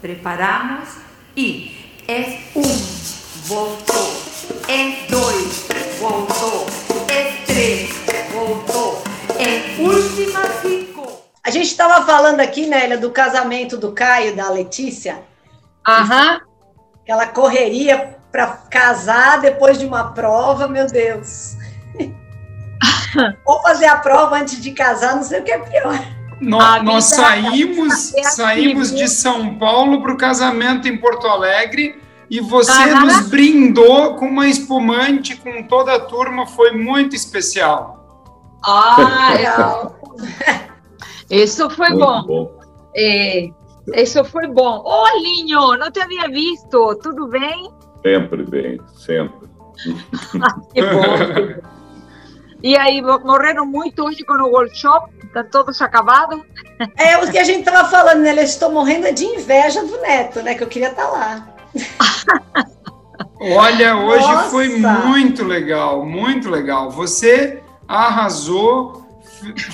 Preparamos e é um, voltou. É dois, voltou. É três, voltou. É última ficou. A gente estava falando aqui, Nélia, do casamento do Caio e da Letícia. Aham. Aquela correria para casar depois de uma prova, meu Deus. Ou fazer a prova antes de casar, não sei o que é pior. No- nós saímos, é assim, saímos viu? de São Paulo para o casamento em Porto Alegre e você nos brindou com uma espumante com toda a turma, foi muito especial. Ah, isso foi Muito bom. bom. É, isso foi bom. Ô, Linho, não te havia visto. Tudo bem? Sempre bem, sempre. Que bom. E aí, mo- morreram muito hoje com o workshop? Tá todos acabados? É o que a gente estava falando, né? Eu estou morrendo de inveja do neto, né? Que eu queria estar lá. Olha, hoje Nossa! foi muito legal, muito legal. Você arrasou,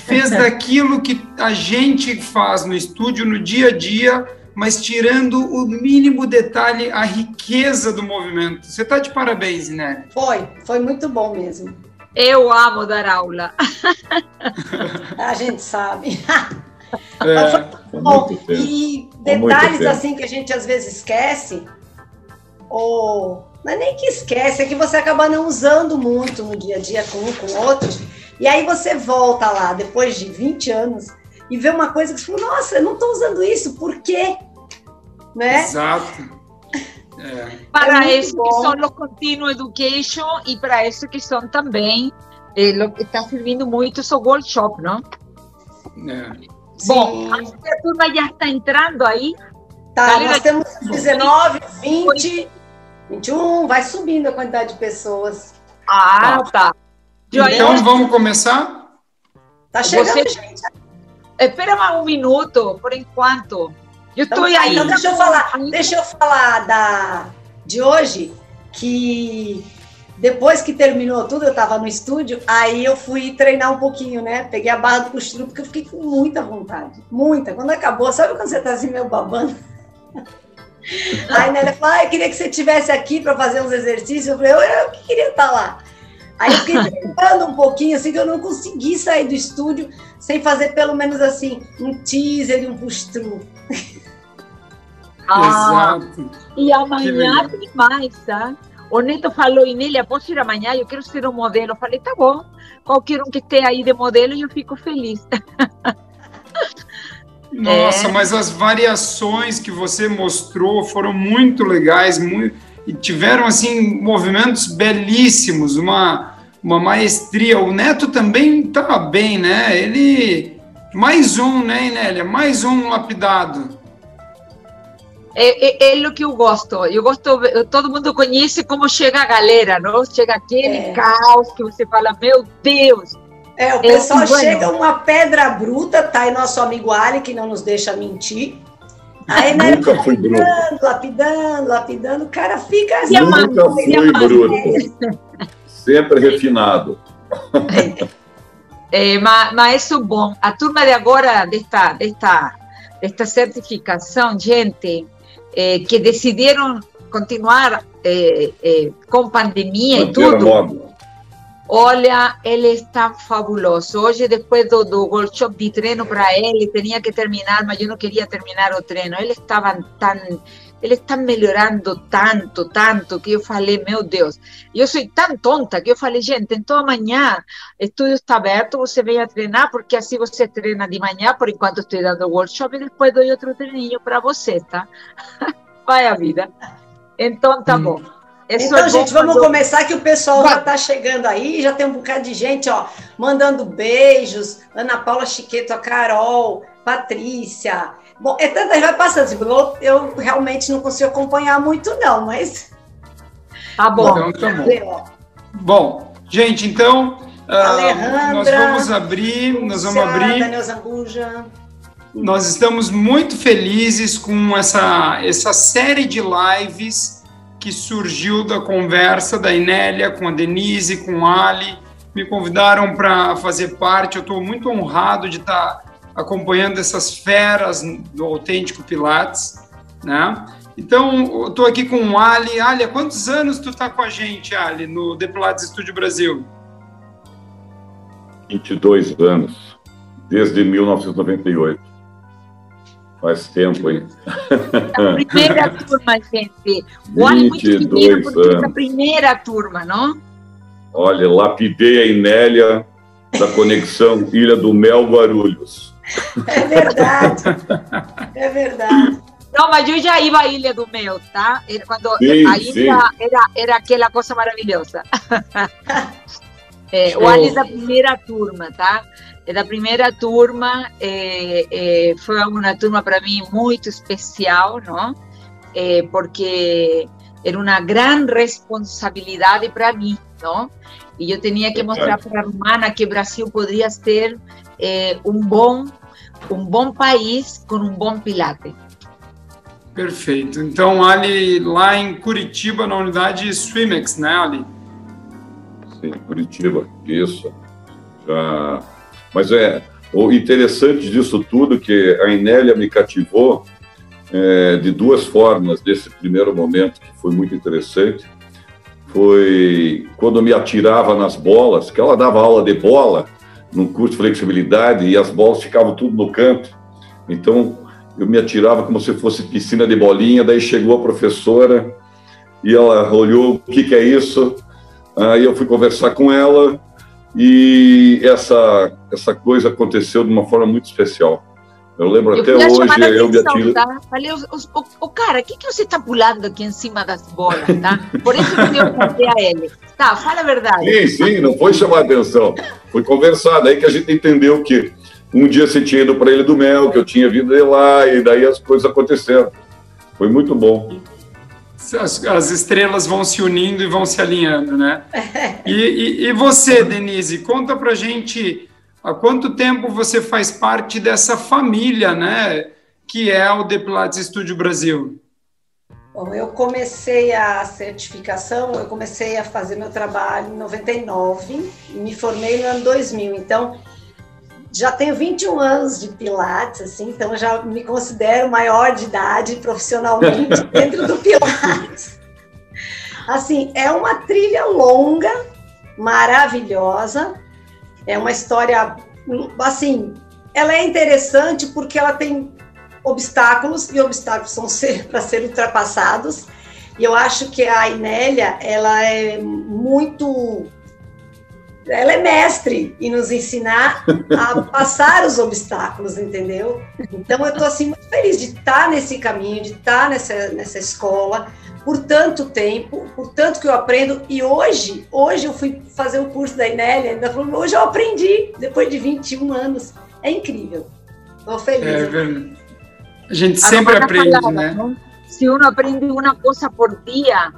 fez daquilo que a gente faz no estúdio no dia a dia, mas tirando o mínimo detalhe, a riqueza do movimento. Você está de parabéns, né? Foi, foi muito bom mesmo. Eu amo dar aula. A gente sabe. É, Foi Bom, e detalhes assim que a gente às vezes esquece, ou não é nem que esquece, é que você acaba não usando muito no dia a dia com um, com outros, e aí você volta lá depois de 20 anos e vê uma coisa que você fala, nossa, eu não estou usando isso, por quê? Né? exato. É, Para muito isso que são os Continuum Education e para isso que são também, eh, está servindo muito o workshop, não? é. Bom, acho que a turma já está entrando aí. Tá, Galera, nós temos 19, 20, 21, vai subindo a quantidade de pessoas. Ah, tá. Joia. Então vamos começar? Tá chegando, Você- gente. Espera mais um minuto, por enquanto. Eu Então, tá, aí. então deixa eu falar, deixa eu falar da de hoje que depois que terminou tudo, eu estava no estúdio, aí eu fui treinar um pouquinho, né? Peguei a barra do costuro porque eu fiquei com muita vontade, muita. Quando acabou, sabe quando você tá assim meio babando? Aí né, ela falou, ah, eu queria que você estivesse aqui para fazer uns exercícios. Eu falei, eu, eu que queria estar lá. Aí eu fiquei treinando um pouquinho, assim, que eu não consegui sair do estúdio sem fazer pelo menos assim, um teaser e um push-through. Ah, Exato. e amanhã tem mais, tá? O Neto falou, Inélia, posso ir amanhã? Eu quero ser um modelo. Eu falei, tá bom. Qualquer um que esteja aí de modelo, eu fico feliz. Nossa, É. mas as variações que você mostrou foram muito legais, muito, e tiveram assim movimentos belíssimos, uma, uma maestria. O Neto também estava bem, né? Ele mais um, né, Inélia? Mais um lapidado. É, é, é o que eu gosto. Eu gosto, todo mundo conhece como chega a galera, não? Chega aquele É. caos que você fala, meu Deus. É, o É, pessoal bueno. chega uma pedra bruta, tá aí nosso amigo Ali, que não nos deixa mentir. Aí, né, Nunca fui bruto. lapidando, lapidando, lapidando, o cara fica assim. E a Nunca fui mãe? bruto. Sempre refinado. É, mas, mas isso bom. A turma de agora, desta, desta, desta certificação, gente, é, que decidiram continuar é, é, com pandemia e tudo, olha, ele está fabuloso. Hoje, depois do, do workshop de treino para ele, tinha que terminar, mas eu não queria terminar o treino. Ele estava tão... Ele está melhorando tanto, tanto, que eu falei, meu Deus, eu sou tão tonta que eu falei, gente, então amanhã o estúdio está aberto, você vem a treinar, porque assim você treina de manhã, por enquanto estou dando workshop, e depois dou outro treininho para você, tá? Vai a vida. Então, tá Hum. bom. Então, é gente, vamos quando- começar que o pessoal Vai. já tá chegando aí, já tem um bocado de gente, ó, mandando beijos. Ana Paula Chiqueto, a Carol, Patrícia. Bom, é tanta vai passando, assim, eu, eu realmente não consigo acompanhar muito, não, mas. Tá bom. Então tá bom. Bom, gente, então Alejandra, nós vamos abrir, nós vamos abrir. Daniel Zambuja. Nós estamos muito felizes com essa, essa série de lives que surgiu da conversa da Inélia com a Denise, com a Ali. Me convidaram para fazer parte. Eu estou muito honrado de estar acompanhando essas feras do Autêntico Pilates. né? Então, estou aqui com o Ali. Ali, há quantos anos tu está com a gente, Ali, no The Pilates Studio Brasil? 22 anos, desde 1998. Faz tempo, hein? A primeira turma, gente. O Ali muito pequeno porque é a primeira turma, não? Olha, lapidei a Inélia da conexão Ilha do Mel Guarulhos. É verdade. É verdade. Não, mas eu já ia à Ilha do Mel, tá? Quando sim, a ilha era, era aquela coisa maravilhosa. é, o Ali da primeira turma, tá? É da primeira turma, é, é, foi uma turma para mim muito especial, não? É, porque era uma grande responsabilidade para mim, não? E eu tinha que mostrar para a Romana que o Brasil poderia ser é, um bom um bom país com um bom pilate. Perfeito. Então, Ali, lá em Curitiba, na unidade Swimex, né, Ali? Sim, Curitiba, isso. Já... Mas é, o interessante disso tudo que a Inélia me cativou é, de duas formas desse primeiro momento, que foi muito interessante. Foi quando me atirava nas bolas, que ela dava aula de bola num curso de flexibilidade e as bolas ficavam tudo no canto. Então, eu me atirava como se fosse piscina de bolinha, daí chegou a professora e ela olhou, o que, que é isso? Aí eu fui conversar com ela e essa, essa coisa aconteceu de uma forma muito especial. Eu lembro eu até hoje, eu me atiro... Tá? Falei, o, o, o cara, o que, que você está pulando aqui em cima das bolas, tá? Por isso que eu contei a ele. Tá, fala a verdade. Sim, sim, não foi chamar atenção. Foi conversar, daí que a gente entendeu que um dia você tinha ido para ele do Mel, que eu tinha vindo de lá, e daí as coisas aconteceram. Foi muito bom. As, as estrelas vão se unindo e vão se alinhando, né? E, e, e você, Denise, conta pra gente há quanto tempo você faz parte dessa família, né? Que é o The Pilates Studio Brasil. Bom, eu comecei a certificação, eu comecei a fazer meu trabalho em 99 e me formei no ano 2000. Então, já tenho 21 anos de Pilates, assim, então eu já me considero maior de idade profissionalmente dentro do Pilates. Assim, é uma trilha longa, maravilhosa, é uma história, assim, ela é interessante porque ela tem obstáculos e obstáculos são ser, para serem ultrapassados. E eu acho que a Inélia, ela é muito ela é mestre em nos ensinar a passar os obstáculos, entendeu? Então eu estou assim muito feliz de estar nesse caminho, de estar nessa, nessa escola por tanto tempo, por tanto que eu aprendo. E hoje, hoje eu fui fazer o curso da Inélia, ainda falou, hoje eu aprendi depois de 21 anos. É incrível. Estou feliz. É verdade. A gente sempre aprende, falava, né? Não? Se uno aprende uma coisa por dia,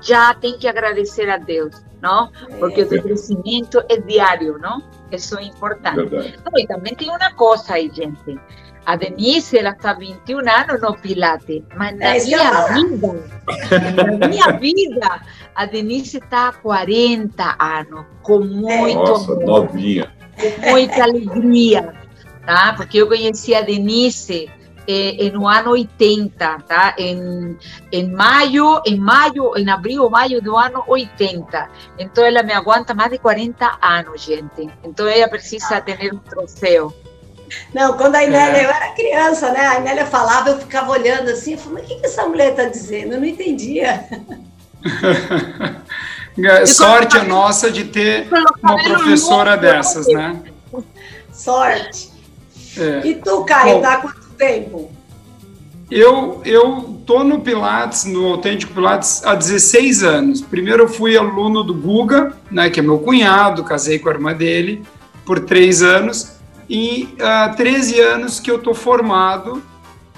já tem que agradecer a Deus não? Porque o crescimento é diário, não? Isso é importante. e também tem uma coisa aí, gente. A Denise, ela está 21 anos no Pilates, mas na é minha vida, na minha vida, a Denise está há 40 anos, com muito Nossa, amor, novinha. com muita alegria, tá? Porque eu conheci a Denise eh, no ano 80, tá? Em, em maio, em maio, em abril ou maio do ano 80. Então ela me aguenta mais de 40 anos, gente. Então ela precisa ter um troféu. Não, quando a Inélia, é. eu era criança, né? A Inélia falava, eu ficava olhando assim, eu falei, mas o que, que essa mulher está dizendo? Eu não entendia. Sorte a nossa de ter uma professora dessas, né? Sorte. É. E tu, Caio, tá com tempo? Eu, eu tô no Pilates, no Autêntico Pilates, há 16 anos. Primeiro eu fui aluno do Guga, né, que é meu cunhado, casei com a irmã dele por três anos. E há 13 anos que eu tô formado,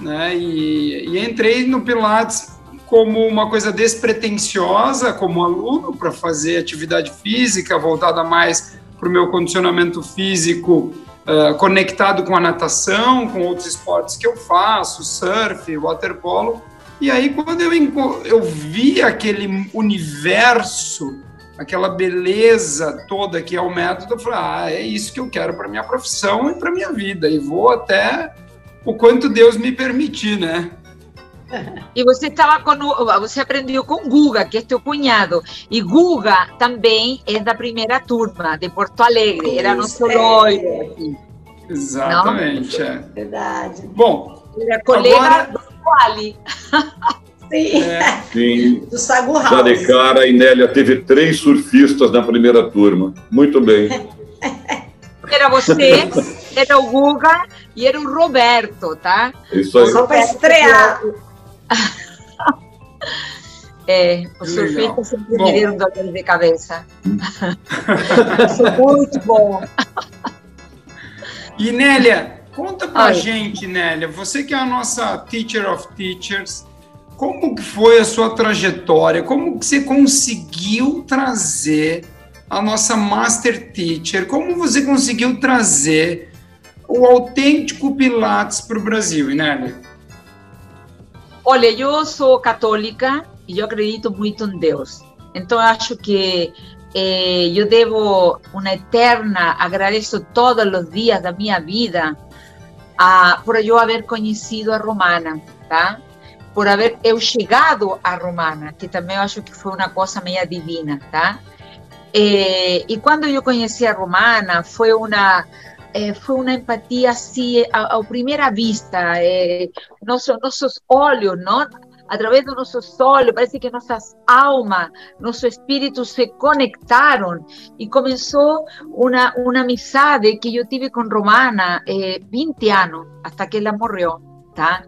né, e, e entrei no Pilates como uma coisa despretensiosa, como aluno, para fazer atividade física, voltada mais para o meu condicionamento físico uh, conectado com a natação, com outros esportes que eu faço, surf, waterpolo. E aí, quando eu, eu vi aquele universo, aquela beleza toda que é o método, eu falei: ah, é isso que eu quero para minha profissão e para minha vida. E vou até o quanto Deus me permitir, né? E você estava com você aprendeu com Guga, que é teu cunhado. E Guga também é da primeira turma de Porto Alegre, era nosso é. loiro aqui. Exatamente, é. Verdade. Bom, era colega agora... do Quali. Sim. É. Sim. Do Sagu House. Já de cara, a Inélia teve três surfistas na primeira turma. Muito bem. Era você, era o Guga e era o Roberto, tá? Isso aí. Só para estrear. É, os surfistas sempre bom. me deram dor de cabeça. muito bom. E Nélia, conta pra Ai. gente, Nélia, você que é a nossa Teacher of Teachers, como que foi a sua trajetória? Como que você conseguiu trazer a nossa Master Teacher? Como você conseguiu trazer o autêntico Pilates para o Brasil, Nélia? Olha, eu sou católica e eu acredito muito em Deus. Então, acho que eh, eu devo uma eterna, agradeço todos os dias da minha vida a, por eu haver conhecido a Romana, tá? Por haber eu chegado a Romana, que também eu acho que foi uma coisa meio divina, tá? E, e quando eu conheci a Romana, foi uma eh, foi uma empatia assim, à, à primeira vista, eh, nosso, nossos olhos, não? Através dos nossos olhos, parece que nossas almas, nosso espírito se conectaram e começou uma, uma amizade que eu tive com Romana eh, 20 anos, até que ela morreu, tá?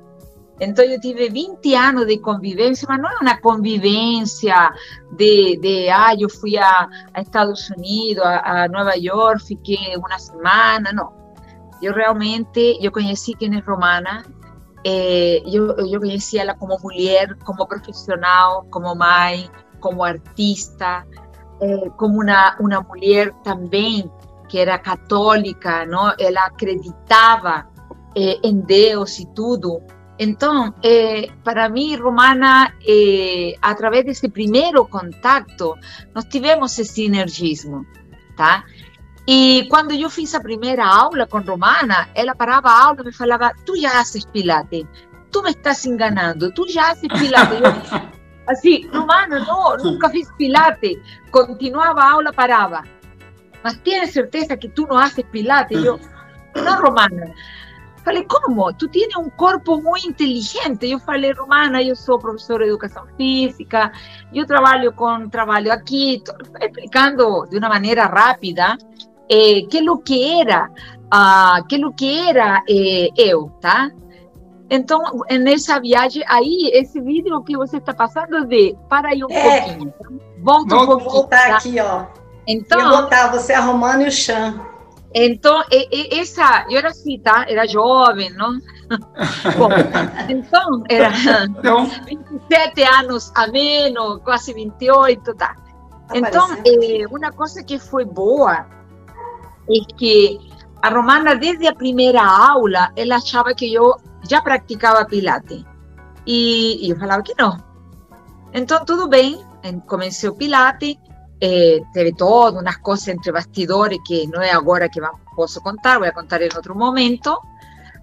Então eu tive 20 anos de convivência, mas não é uma convivência de, de ah, eu fui a, a Estados Unidos, a, a, Nova York, fiquei uma semana, não. Eu realmente, eu conheci quem é Romana, eh, eu, eu conheci ela como mulher, como profissional, como mãe, como artista, eh, como uma, uma mulher também que era católica, não? ela acreditava eh, em Deus e tudo, então, eh, para mim, Romana, eh, através desse primeiro contato, nós tivemos esse sinergismo, tá? E quando eu fiz a primeira aula com Romana, ela parava a aula e me falava: Tu já haces Pilates, tu me estás enganando, tu já haces Pilates. Eu, assim, Romana, não, nunca fiz Pilates. Continuava a aula, parava. Mas tienes certeza que tu não haces Pilates? Eu, não, Romana. Falei, como? Tu tens um corpo muito inteligente. Eu falei, Romana, eu sou professora de educação física, eu trabalho com trabalho aqui, explicando de uma maneira rápida eh, que o que era, uh, que o que era eh, eu, tá? Então, nessa viagem, aí, esse vídeo que você está passando de, para aí um é. pouquinho. Volta um pouquinho. Vou voltar tá? aqui, ó. Então, eu botar você, a Romana e o Chan. Então, essa, eu era assim, tá? Era jovem, não? Bom, então, era então, 27 anos a menos, quase 28, tá? Então, é, uma coisa que foi boa é que a Romana, desde a primeira aula, ela achava que eu já praticava Pilates. E, e eu falava que não. Então, tudo bem, comecei o Pilates, eh, teve todas umas coisas entre bastidores que não é agora que posso contar, vou contar em outro momento.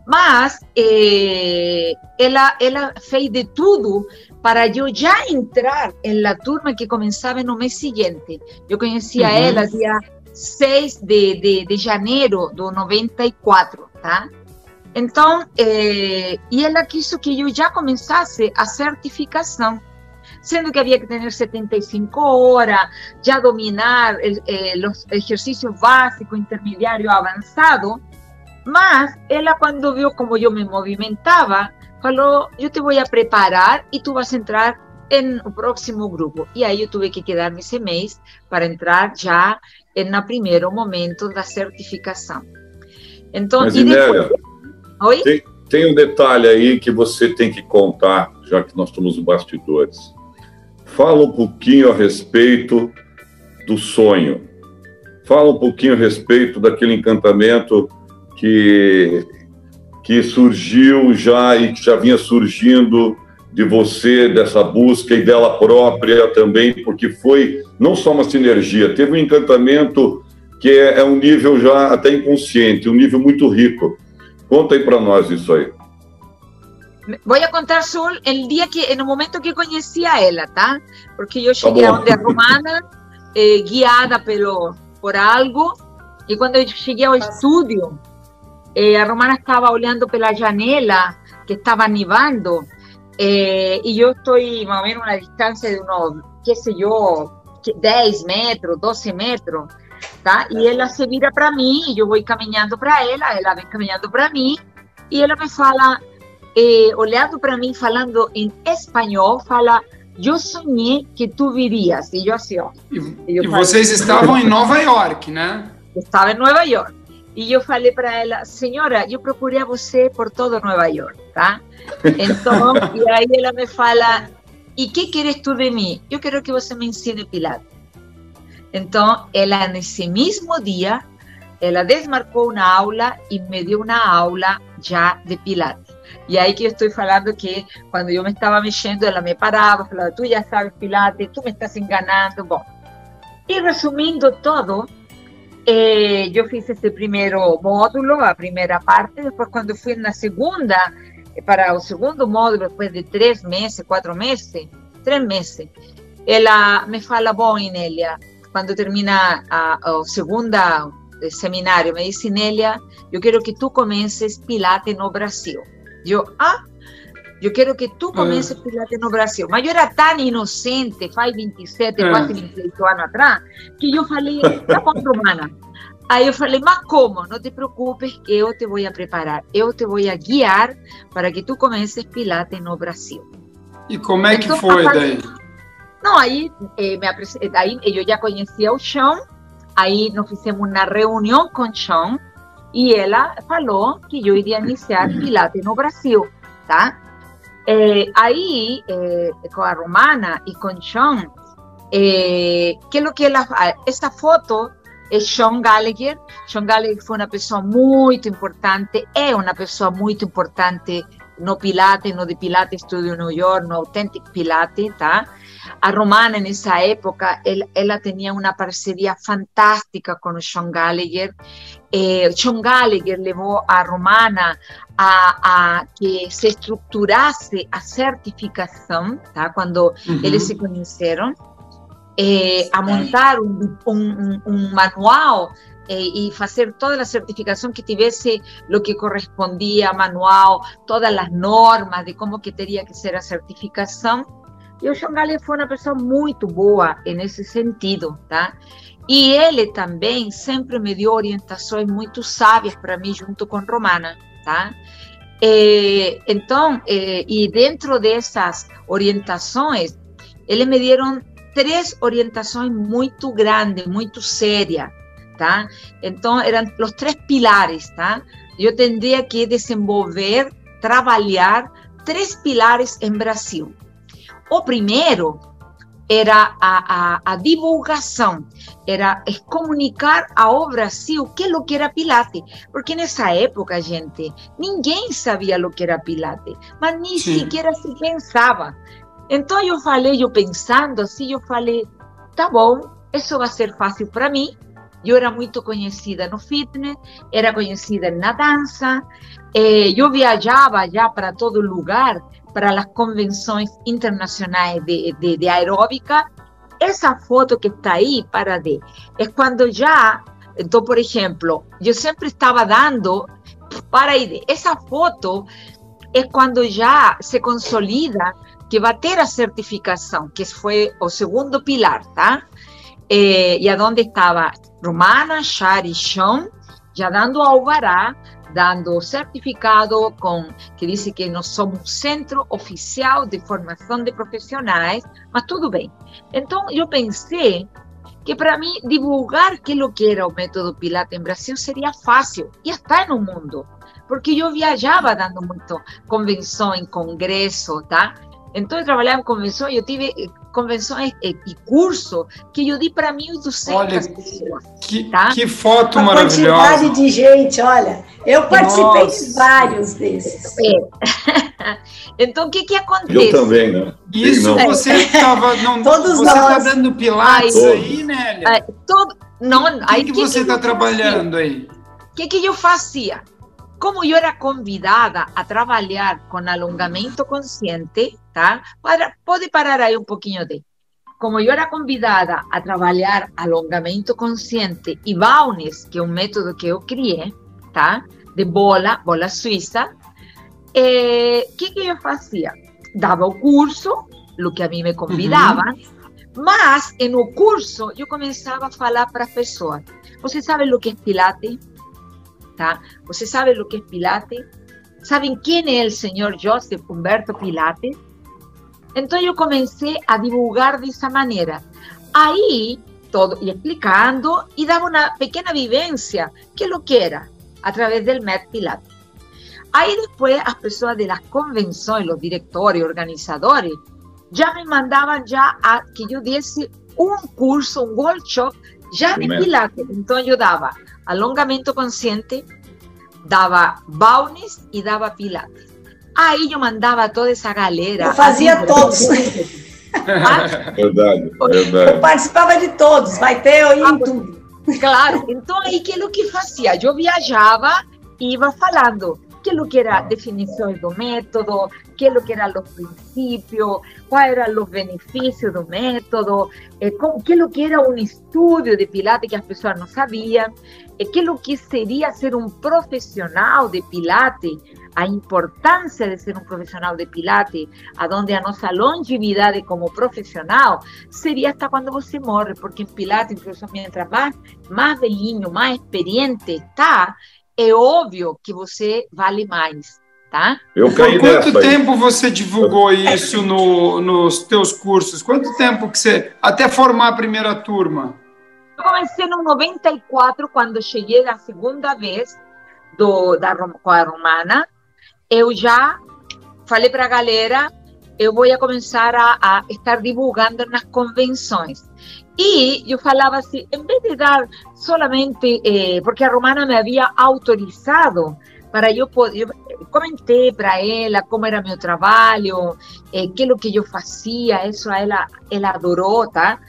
Mas eh, ela, ela fez de tudo para eu já entrar na turma que começava no mês seguinte. Eu conhecia uhum. ela dia 6 de, de, de janeiro do 94, tá? Então, eh, e ela quis que eu já começasse a certificação sendo que había que tener 75 horas, ya dominar el, eh, los ejercicios básicos, intermediario, avanzado. Mas ela, quando viu como eu me movimentava, falou: Eu te vou a preparar e tu vas entrar no próximo grupo. E aí eu tive que quedar-me esse mês para entrar já no primeiro momento da certificação. Então, Mas, e depois... Oi? Tem, tem um detalhe aí que você tem que contar, já que nós nos bastidores. Fala um pouquinho a respeito do sonho. Fala um pouquinho a respeito daquele encantamento que, que surgiu já e que já vinha surgindo de você, dessa busca e dela própria também, porque foi não só uma sinergia, teve um encantamento que é, é um nível já até inconsciente, um nível muito rico. Conta aí para nós isso aí. Voy a contar só el día que, en el momento que conheci a ela, tá? Porque eu cheguei tá onde a Romana, eh, guiada pelo, por algo, e quando eu cheguei ao estúdio, eh, a Romana estava olhando pela janela, que estava nevando, eh, e eu estou mais ou menos a distância de uns, que sei eu, 10 metros, 12 metros, tá? E ela se vira para mim, eu vou caminhando para ela, ela vem caminhando para mim, e ela me fala, eh, olhando para mim, falando em espanhol, fala, eu sonhei que tu virias. E eu assim, ó. E, e, e vocês estavam em Nova York, né? Estava em Nova York. E eu falei para ela, senhora, eu procurei você por todo Nova York, tá? Então, e aí ela me fala, e que queres tu de mim? Eu quero que você me ensine Pilates. Então, ela nesse mesmo dia, ela desmarcou uma aula e me deu uma aula já de Pilates. E aí que eu estou falando que quando eu me estava mexendo, ela me parava, falava, tu já sabes Pilates, tu me estás enganando. Bom, e resumindo todo, eh, eu fiz esse primeiro módulo, a primeira parte, depois quando fui na segunda, para o segundo módulo, depois de três meses, quatro meses, três meses, ela me fala, bom, Inélia, quando termina a, o segundo seminário, me disse, Inélia, eu quero que tu comeces Pilates no Brasil. Eu, ah, eu quero que comeces ah. Pilates no Brasil. Mas eu era tão inocente, faz 27, ah. quase 28 anos atrás, que eu falei, tá bom, Romana. Aí eu falei, mas como? Não te preocupes, que eu te vou a preparar, eu te vou a guiar para que tu comeces Pilates no Brasil. E como é que então, foi daí? Não, aí, eh, me aí eu já conhecia o Sean, aí nós fizemos uma reunião com o Sean, e ela falou que eu iria iniciar Pilates no Brasil, tá? Eh, aí, eh, com a Romana e com Sean, eh, que é o que ela... Essa foto é Sean Gallagher. Sean Gallagher foi uma pessoa muito importante, é uma pessoa muito importante no Pilates, no de Pilates Studio New York, no Authentic Pilates, tá? A Romana nessa época, ela, ela tinha uma parceria fantástica com o Sean Gallagher. Eh, Sean Gallagher levou a Romana a, a, que se estruturasse a certificação, tá? Quando uhum. eles se conheceram eh, a montar um, um, um manual eh, e fazer toda a certificação que tivesse o que correspondia manual, todas as normas de como que teria que ser a certificação. E o Gale foi uma pessoa muito boa nesse sentido, tá? E ele também sempre me deu orientações muito sábias para mim, junto com Romana, tá? Eh, então, e dentro dessas orientações, eles me deram três orientações muito grandes, muito sérias, tá? Então, eram os três pilares, tá? Eu tendria que desenvolver, trabalhar três pilares em Brasil. O primeiro era a, a, a divulgação, era comunicar ao Brasil que é o que era Pilates, porque nessa época, gente, ninguém sabia o que era Pilates, mas nem Sim. sequer se pensava. Então eu falei, eu pensando assim, eu falei, tá bom, isso vai ser fácil para mim. Eu era muito conhecida no fitness, era conhecida na dança, eh, eu viajava já para todo lugar, para as convenções internacionais de, de, de aeróbica. Essa foto que está aí, para de, é quando já, então, por exemplo, eu sempre estava dando, para aí, essa foto é quando já se consolida que vai ter a certificação, que foi o segundo pilar, tá? Eh, e aonde estava Romana, Shari, Sean, já dando alvará, dando certificado com que diz que nós somos centro oficial de formação de profissionais, mas tudo bem. Então eu pensei que para mim divulgar que lo que era o método Pilates em Brasil seria fácil e está no mundo, porque eu viajava dando muito convenção, congresso, tá? Então, eu trabalhava em convenções, eu tive eh, convenções e, e curso que eu di para 1.200 olha, pessoas. Que, tá? que foto a maravilhosa. quantidade de gente, olha. Eu participei Nossa. de vários desses. É. então, o que que acontece? Eu também, né? Isso não. você estava... Todos você está dando pilates Ai, aí, Nélia? Ai, todo, não, aí, que, que você está trabalhando aí? O que que eu fazia? Como eu era convidada a trabalhar com alongamento consciente, tá? Para, pode parar aí um pouquinho de. Como eu era convidada a trabalhar alongamento consciente e Baunes, que é um método que eu criei, tá? De bola, bola suíça, o eh, que, que eu fazia? Dava o curso, o que a mim me convidavam, uhum. mas no curso eu começava a falar para as pessoas: você sabe o que é Pilates? Tá? Você sabe o que é Pilates? Sabem quem é o senhor Joseph Humberto Pilates? Então eu comecei a divulgar dessa maneira. Aí, todo, e explicando, e dava uma pequena vivência, que é o que era, através do método Pilates. Aí depois as pessoas de las convenções, os diretores, organizadores, já me mandavam já a que eu desse um curso, um workshop já de Pilates. Então eu dava alongamento consciente, dava Baunis e dava Pilates. Aí eu mandava toda essa galera. Eu fazia todos. Ah? Verdade, verdade. Eu participava de todos, vai ter eu ia em tudo. Claro, então aí que é o que fazia? Eu viajava e ia falando que é o que era definições do método, que é o que eram os princípios, quais eram os benefícios do método, eh, que é o que era um estudo de Pilates que as pessoas não sabiam, eh, que é o que seria ser um profissional de Pilates, a importância de ser um profissional de Pilates, aonde a nossa longevidade como profissional seria até quando você morre, porque em Pilates, incluso mientras mais, mais velhinho, mais experiente está, é óbvio que você vale mais, tá? Eu caí Por quanto tempo aí. você divulgou isso no, nos teus cursos? Quanto tempo que você... Até formar a primeira turma? Eu comecei no 94, quando cheguei a segunda vez do, da, com a Romana. Eu já falei para a galera, eu vou começar a, a estar divulgando nas convenções. Y yo falaba así, en vez de dar solamente, eh, porque a Romana me había autorizado para yo poder, comenté para ella cómo era mi trabajo, eh, qué es lo que yo hacía, eso a ella, ella adoró, ¿tá?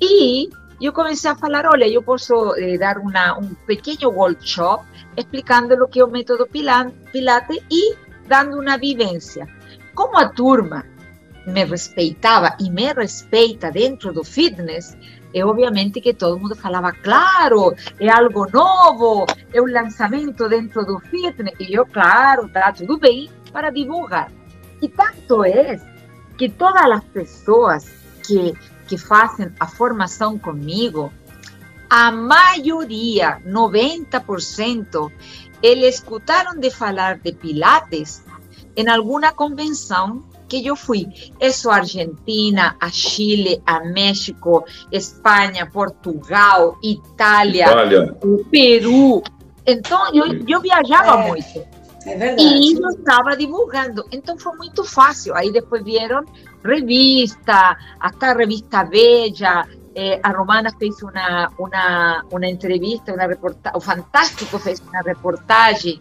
Y yo comencé a hablar, olha, yo puedo eh, dar una, un pequeño workshop explicando lo que es un método Pilate y dando una vivencia. Como a turma me respeitava e me respeita dentro do fitness, é obviamente que todo mundo falava, claro, é algo novo, é um lançamento dentro do fitness. E eu, claro, tá tudo bem para divulgar. E tanto é que todas as pessoas que, que fazem a formação comigo, a maioria, 90%, eles escutaram de falar de Pilates em alguma convenção que yo fui. Eso Argentina, a Chile, a México, España, Portugal, Itália, Itália. Peru. Então, eu, eu viajava é, muito. É verdade. E eu estava divulgando. Então, foi muito fácil. Aí depois vieram revista, até a revista Veja, eh, a Romana fez uma, uma, uma entrevista, uma reportagem, o Fantástico fez uma reportagem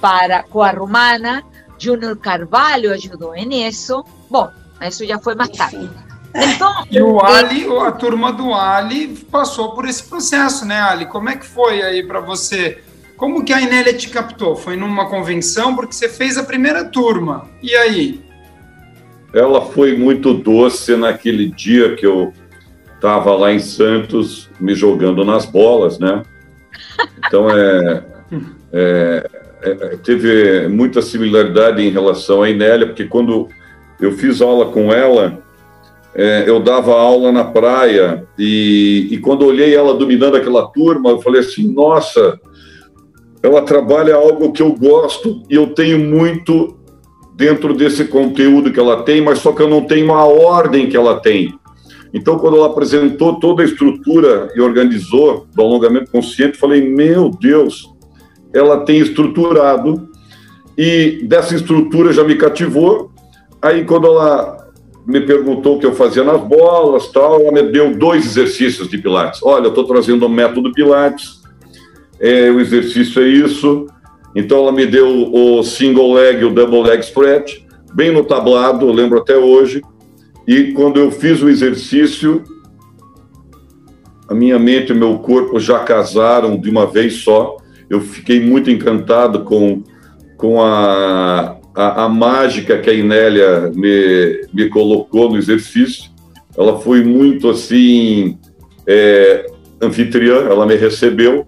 para, com a Romana Júnior Carvalho ajudou nisso. Bom, isso já foi mais tarde. Então, e o Ali, a turma do Ali passou por esse processo, né, Ali? Como é que foi aí para você? Como que a Inélia te captou? Foi numa convenção porque você fez a primeira turma. E aí? Ela foi muito doce naquele dia que eu estava lá em Santos me jogando nas bolas, né? Então é, é é, é, teve muita similaridade em relação à Inélia, porque quando eu fiz aula com ela, é, eu dava aula na praia e, e quando olhei ela dominando aquela turma, eu falei assim: nossa, ela trabalha algo que eu gosto e eu tenho muito dentro desse conteúdo que ela tem, mas só que eu não tenho a ordem que ela tem. Então, quando ela apresentou toda a estrutura e organizou do alongamento consciente, falei: meu Deus, ela tem estruturado e dessa estrutura já me cativou. Aí quando ela me perguntou o que eu fazia nas bolas, tal, ela me deu dois exercícios de pilates. Olha, eu estou trazendo o método pilates. É, o exercício é isso. Então ela me deu o single leg o double leg spread, bem no tablado, eu lembro até hoje. E quando eu fiz o exercício, a minha mente e meu corpo já casaram de uma vez só eu fiquei muito encantado com com a, a, a, mágica que a Inélia me, me colocou no exercício. Ela foi muito assim, é, anfitriã, ela me recebeu.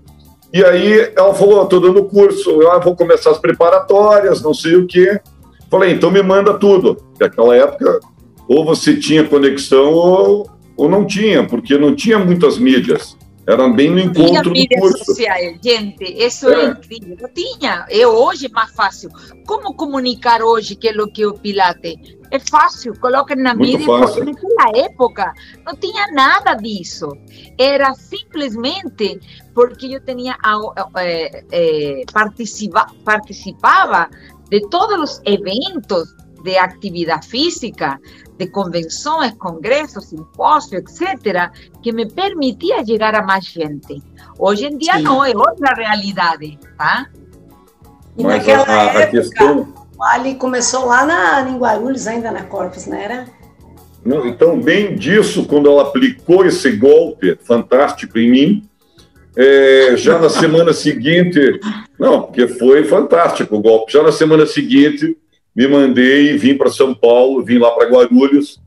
E aí ela falou: estou dando curso, eu ah, vou começar as preparatórias, não sei o quê. Falei: então me manda tudo. Naquela época, ou você tinha conexão ou, ou não tinha, porque não tinha muitas mídias. Era bem no encontro tinha mídias curso. sociais, gente, isso é. é incrível. Não tinha, eu hoje é mais fácil. Como comunicar hoje que é o que é o Pilates? É fácil, coloquem na Muito mídia, porque naquela época não tinha nada disso. Era simplesmente porque eu tinha é, é, participa, participava de todos os eventos de atividade física, de convenções, congressos, simpósios, etc., que me permitia chegar a mais gente. Hoje em dia Sim. não, é outra realidade, tá? E Mas naquela a, a, época, questão... o Ali começou lá na, em Guarulhos, ainda na Corpus, não era? Não, então, bem disso, quando ela aplicou esse golpe fantástico em mim, é, já na semana seguinte, não, porque foi fantástico o golpe, já na semana seguinte me mandei vim para São Paulo, vim lá para Guarulhos,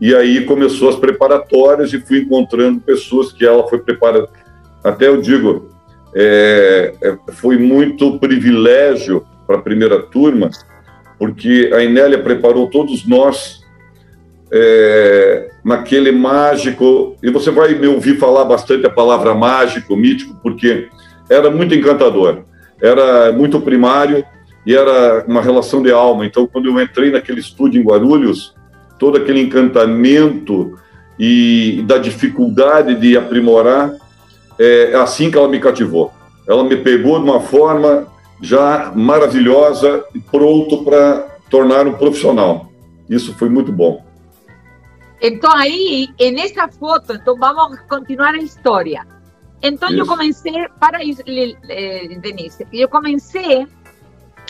e aí começou as preparatórias e fui encontrando pessoas que ela foi preparando. Até eu digo, é, é, foi muito privilégio para a primeira turma, porque a Inélia preparou todos nós é, naquele mágico, e você vai me ouvir falar bastante a palavra mágico, mítico, porque era muito encantador, era muito primário, e era uma relação de alma. Então, quando eu entrei naquele estúdio em Guarulhos, todo aquele encantamento e da dificuldade de aprimorar, é, é assim que ela me cativou. Ela me pegou de uma forma já maravilhosa e pronto para tornar um profissional. Isso foi muito bom. Então aí, nessa foto, então vamos continuar a história. Então Isso. eu comecei, para isso, Denise, eu comecei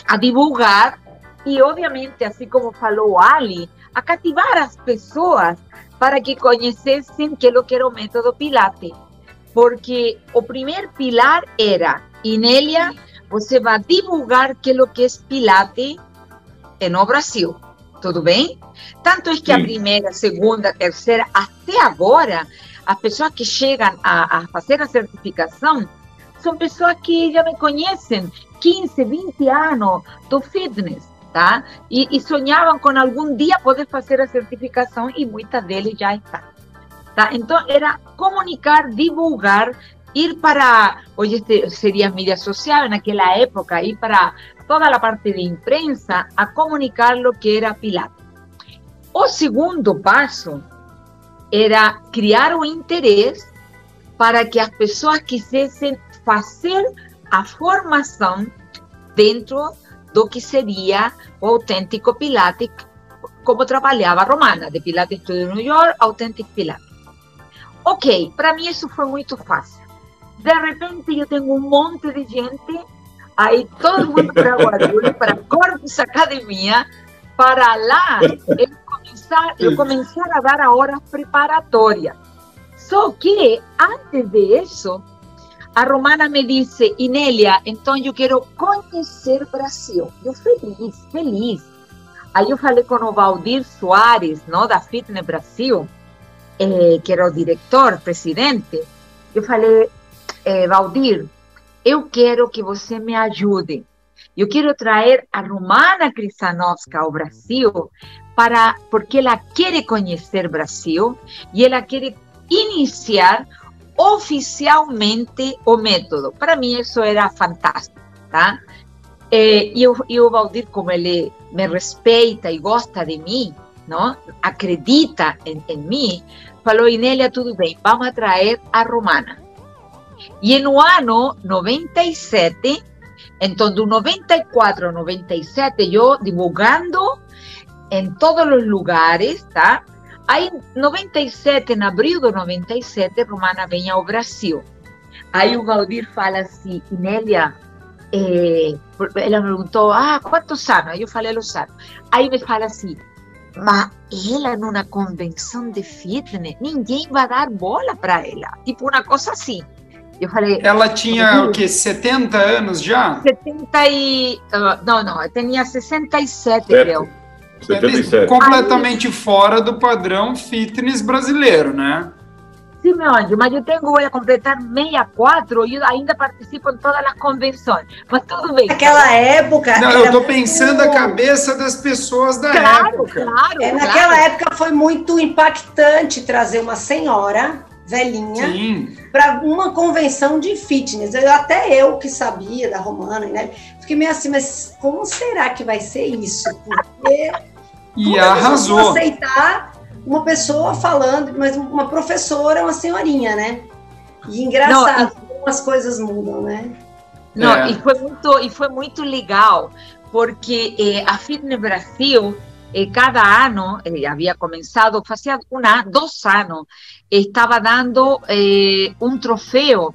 a divulgar e, obviamente, assim como falou Ali, a cativar as pessoas para que conhecessem que que era o método Pilates. Porque o primeiro pilar era, Inélia, você vai divulgar que o que é Pilates no Brasil. Tudo bem? Tanto é que Sim. a primeira, segunda, terceira, até agora, as pessoas que chegam a, a fazer a certificação são pessoas que já me conhecem, 15, 20 anos do fitness, tá? E, e sonhavam com algum dia poder fazer a certificação e muitas deles já estão. Tá? Então, era comunicar, divulgar, ir para, hoje seria mídia social, naquela época, ir para toda a parte de imprensa a comunicar o que era Pilates. O segundo passo era criar o interesse para que as pessoas quisessem fazer a formação dentro do que seria o autêntico Pilates, como trabalhava a Romana, de Pilates Studio New York, Authentic Pilates. Ok, para mim isso foi muito fácil. De repente eu tenho um monte de gente, aí todo mundo para Guarulhos, para Corpus Academia, para lá eu começar, eu começar a dar a horas preparatórias. Só que antes de isso, a Romana me disse, Inélia, então eu quero conhecer Brasil. Eu feliz, feliz. Aí eu falei com o Valdir Soares, não, da Fitness Brasil, eh, que era o diretor, presidente. Eu falei, eh, Valdir, eu quero que você me ajude. Eu quero trazer a Romana Krisanovska ao Brasil para porque ela quer conhecer Brasil e ela quer iniciar oficialmente o método. Para mim isso era fantástico, tá? Eh, e, o, o Valdir, como ele me respeita e gosta de mim, não? acredita em, em mim, falou, Inélia, tudo bem, vamos trazer a Romana. E no ano 97, então do 94 ao 97, eu divulgando em todos os lugares, tá? Aí, 97, em abril de 97, Romana vem ao Brasil. Aí o Valdir fala assim, Inélia, eh, ela me perguntou, ah, quantos anos? Aí eu falei os anos. Aí me fala assim, mas ela numa convenção de fitness, ninguém vai dar bola para ela. Tipo uma coisa assim. Eu falei. Ela tinha o quê? 70 anos já? 70 e. Uh, não, não, tinha 67, Sete. creio. 77. Completamente fora do padrão fitness brasileiro, né? Sim, meu anjo, mas eu tenho, vou completar 64 e ainda participo em todas as convenções. Mas tudo bem. Naquela época. Não, era eu tô muito- pensando a cabeça das pessoas da Claro, época. claro. É, claro. naquela época foi muito impactante trazer uma senhora velhinha para uma convenção de fitness. Eu, até eu que sabia da Romana, né? Fiquei meio assim, mas como será que vai ser isso? Porque E como arrasou. aceitar uma pessoa falando, mas uma professora, uma senhorinha, né? E engraçado, como as coisas mudam, né? Não, É. e foi muito e foi muito legal porque eh, a Fitness Brasil eh, cada ano eh, havia começado fazia um ano, dois anos estava dando eh, um troféu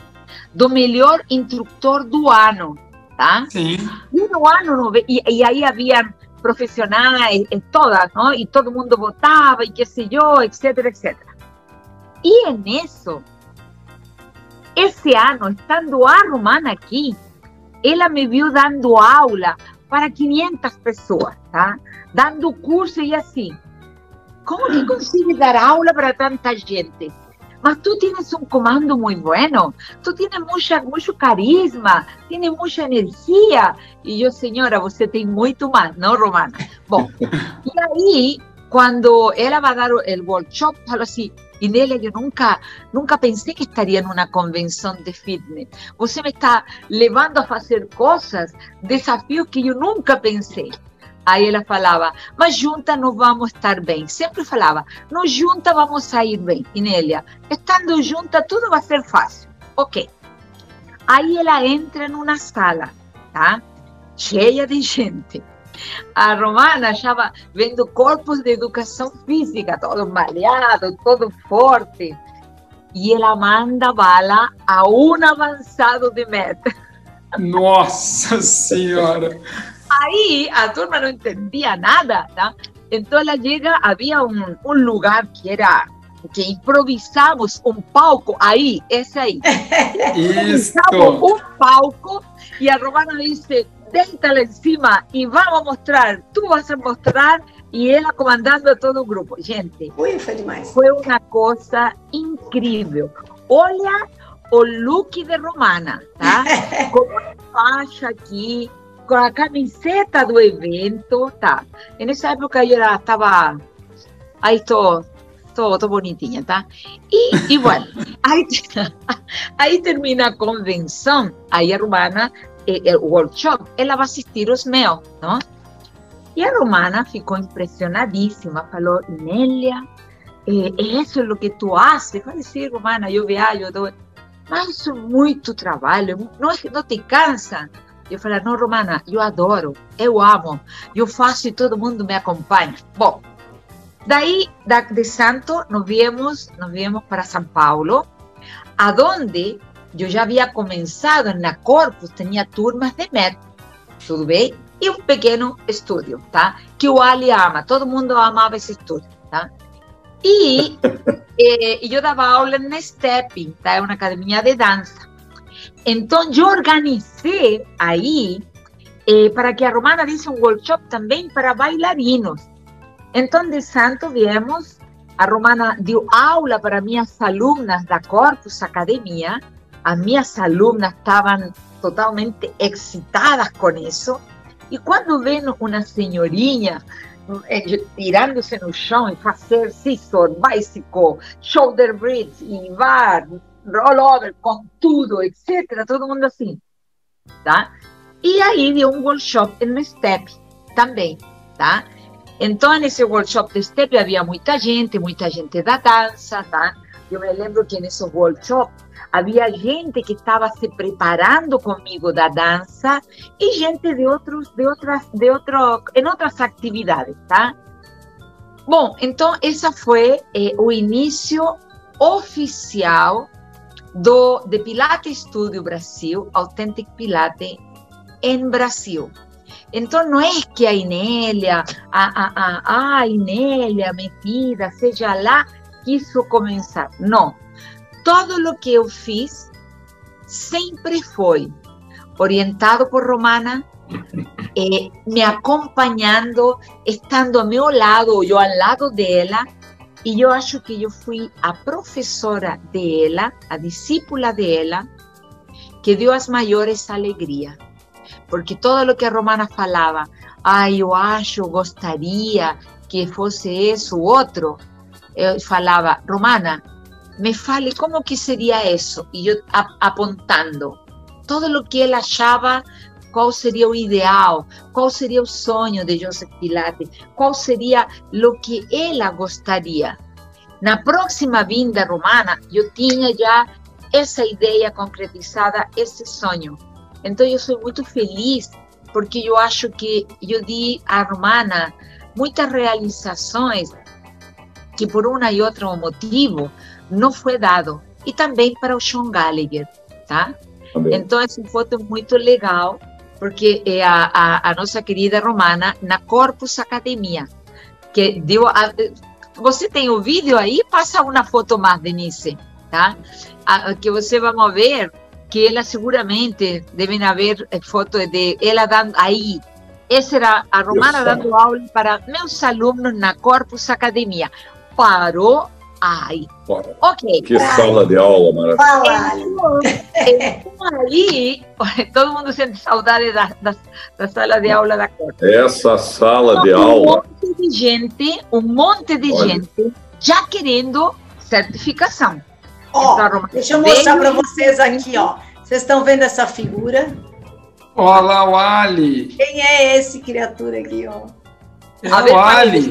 do melhor instrutor do ano, tá? Sim. E no ano nove- e, e aí havia profissionais, eh, todas, ¿no? Y todo el mundo votaba y qué sé yo, etcétera, etcétera. Y en eso, ese año, estando a Romana aquí, ella me vio dando aula para 500 pessoas, tá? Dando curso y así. ¿Cómo que consigue dar aula para tanta gente? Mas tú tienes un comando muy bueno, tú tienes mucha, mucho carisma, tienes mucha energia. E eu, senhora, você tem muito mais, não, Romana? Bom, e aí, quando ela vai dar o el workshop, falou assim, Inélia, eu nunca, nunca pensei que estaria numa convenção de fitness. Você me está levando a fazer coisas, desafios que eu nunca pensei. Aí ela falava, mas juntas nós vamos estar bem. Sempre falava, nós juntas vamos sair bem. Inélia, estando juntas tudo vai ser fácil. Ok. Aí ela entra numa sala, tá? Cheia de gente. A Romana estava vendo corpos de educação física, todos malhados, todo forte. E ela manda bala a um avançado de meta. Nossa Senhora. Aí a turma não entendia nada, tá? Então ela chega, havia um, um lugar que era que improvisamos um palco aí, esse aí. Improvisamos um palco e a Romana disse, deita lá em cima e vamos mostrar, tu vas a mostrar e ela comandando todo o grupo. Gente, Ui, foi demais. foi uma coisa incrível. Olha o look de Romana, tá? Com a faixa aqui, com a camiseta do evento, tá? E nessa época eu já estava. Aí estou. Tô, tô bonitinha, tá? E, bueno, aí, aí termina a convenção, aí a Romana, eh, el workshop, ela vai assistir os meus, a Romana ficou impressionadíssima, falou, Nélia, eh, isso é o que tu haces? Falei, sim, Romana, eu viajo, eu dou... mas é muito trabalho, não, não te cansa? Eu falei, não, Romana, eu adoro, eu amo, eu faço e todo mundo me acompanha. Bom, daí da, de Santo nos viemos, nos viemos para São Paulo, aonde eu já havia começado na Corpus, tinha turmas de MET, tudo bem? E um pequeno estúdio, tá? Que o Ali ama, todo mundo amava esse estúdio, tá? E eh, eu dava aula na Stepping, tá? É uma academia de dança. Então, eu organizei aí eh, para que a Romana desse um workshop também para bailarinos. Então, de Santo viemos, a Romana deu aula para minhas alunas da Corpus Academia. As minhas alunas estavam totalmente excitadas com isso. E quando vem uma senhorinha eh, tirando-se no chão e fazer scissor, bicycle, shoulder bridge, e bar, rollover, com tudo, etc., todo mundo assim, tá? E aí deu um workshop no Step também, tá? Então, nesse workshop de Step havia muita gente, muita gente da dança, tá? Eu me lembro que nesse workshop havia gente que estava se preparando comigo da dança e gente de outros, de outras, de outro, em outras atividades, tá? Bom, então essa foi eh, o início oficial do de Pilates Studio Brasil, Authentic Pilates em Brasil. Então não é que a Inélia, a, a, a, a Inélia metida, seja lá, quis começar. Não. Todo o que eu fiz sempre foi orientado por Romana, eh, me acompanhando, estando a meu lado, eu ao lado dela, e eu acho que eu fui a professora dela, a discípula dela, que deu as maiores alegrias. Porque todo o que a Romana falava, ah, eu acho, gostaria que fosse isso, outro, eu falava, Romana, me fale como que seria isso, e eu apontando todo o que ela achava qual seria o ideal, qual seria o sonho de Joseph Pilates, qual seria o que ela gostaria. Na próxima vinda romana, eu tinha já essa ideia concretizada, esse sonho. Então eu sou muito feliz porque eu acho que eu di à romana muitas realizações que por um e outro motivo não foi dado. E também para o Sean Gallagher, tá? Também. Então essa foto é muito legal porque é a, a, a, nossa querida Romana na Corpus Academia, que deu a, você tem o vídeo aí? Passa uma foto mais, Denise, tá? A, que você vai ver que ela seguramente devem haver eh, fotos de ela dando aí. Essa era a Romana dando aula para meus alunos na Corpus Academia. Parou Ai. Ok. Que sala de aula maravilhosa. Então, aí, todo mundo sente saudade da, da, da, sala de aula da corte. Essa sala de aula. Um monte de gente, um monte de Olha. gente já querendo certificação. Ó, então, deixa eu mostrar para vocês aqui, ó. Vocês estão vendo essa figura? Olá, o Ali. Quem é esse criatura aqui, ó? É o Ali.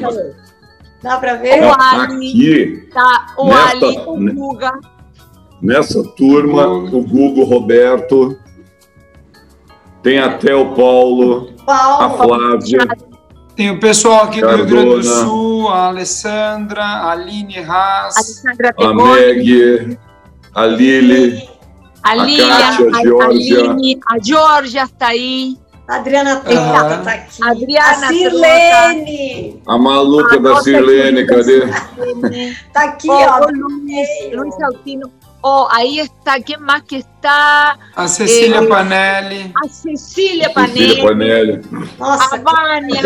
Dá para ver? O Ali, tá, o nessa, Ali, o Guga. Nessa turma, o Gugo Roberto, tem até o Paulo, Paulo a Flávia. Tem o pessoal aqui Cardona, do Rio Grande do Sul, a Alessandra, a Aline Haas, a Meg, a Lili, a, Lili, a Kátia, a, a, a Georgia está aí. Adriana Tota está aqui. Adriana a Sirlene. A maluca a da Sirlene, cadê? Está aqui, oh, ó. Luiz, Luiz Altino. Oh, aí está, quem mais que está? A Cecília eh, Panelli. A Cecília Panelli. Cecília Panelli. Nossa, a Vânia.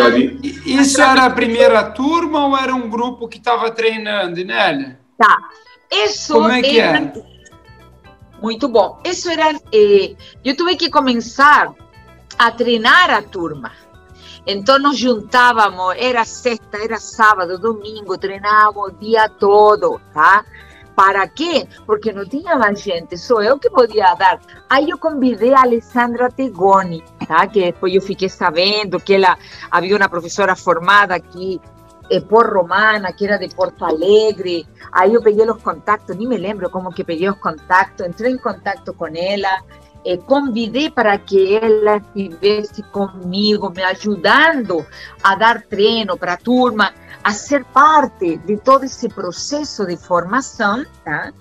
Isso era a primeira turma ou era um grupo que estava treinando, Nélia? Tá. Isso Como é que era... é? Muito bom. Isso era... Eh, eu tive que começar a treinar a turma. Então nos juntávamos, era sexta, era sábado, domingo, treinávamos o dia todo, tá? Para quê? Porque não tinha mais gente, só eu que podia dar. Aí eu convidei a Alessandra Tegoni, tá? Que depois eu fiquei sabendo que ela havia uma professora formada aqui eh, por Romana, que era de Porto Alegre. Aí eu peguei os contatos, nem me lembro como que peguei os contatos, entrei em contato com ela eh, convidei para que ela estivesse comigo, me ajudando a dar treino para a turma, a ser parte de todo esse processo de formação, tá?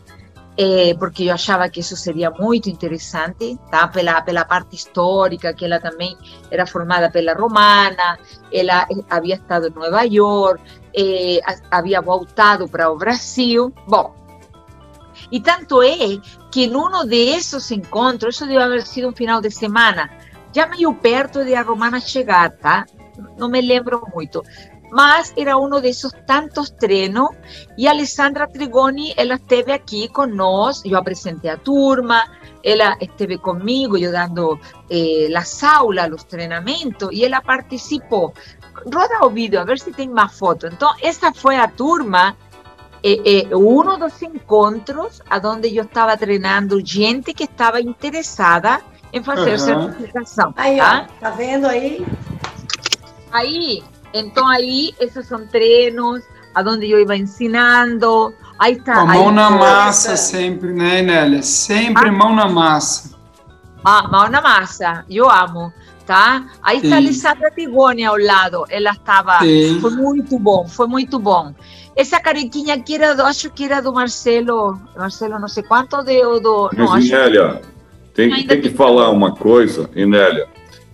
É, porque eu achava que isso seria muito interessante, tá? Pela pela parte histórica, que ela também era formada pela romana, ela havia estado em Nova York, é, havia voltado para o Brasil. Bom, e tanto é que em um desses encontros, isso deve haver sido um final de semana, já meio perto de a Romana chegar, tá? Não me lembro muito. Mas era um desses tantos treinos e Alessandra Trigoni, ela esteve aqui conosco, eu apresentei a turma, ela esteve comigo, eu dando eh, as aulas, os treinamentos, e ela participou. Roda o vídeo, a ver se tem mais fotos. Então, essa foi a turma eh, eh, uno dos encontros onde eu estava treinando gente que estava interessada em fazer uhum. certificação. Aí, tá? Ó, tá vendo aí? Aí, então aí, esses são treinos aonde eu ia ensinando. Aí tá. A mão na massa sempre, né, Nélia? Sempre ah. mão na massa. Ah, mão na massa, eu amo, tá? Aí está a Alessandra Tigoni ao lado, ela estava, foi muito bom, foi muito bom. Essa carequinha aqui era, do, acho que era do Marcelo, Marcelo não sei quanto, de, do... Mas, não, Inélia, acho... tem, tem que falar uma coisa, Inélia,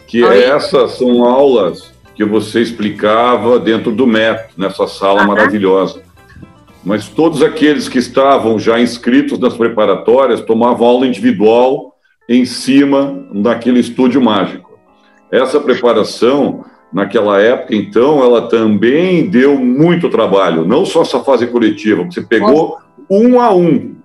que Oi? essas são aulas que você explicava dentro do método, nessa sala maravilhosa. Mas todos aqueles que estavam já inscritos nas preparatórias tomavam aula individual em cima daquele estúdio mágico. Essa preparação, naquela época, então, ela também deu muito trabalho, não só essa fase coletiva, você pegou um a um.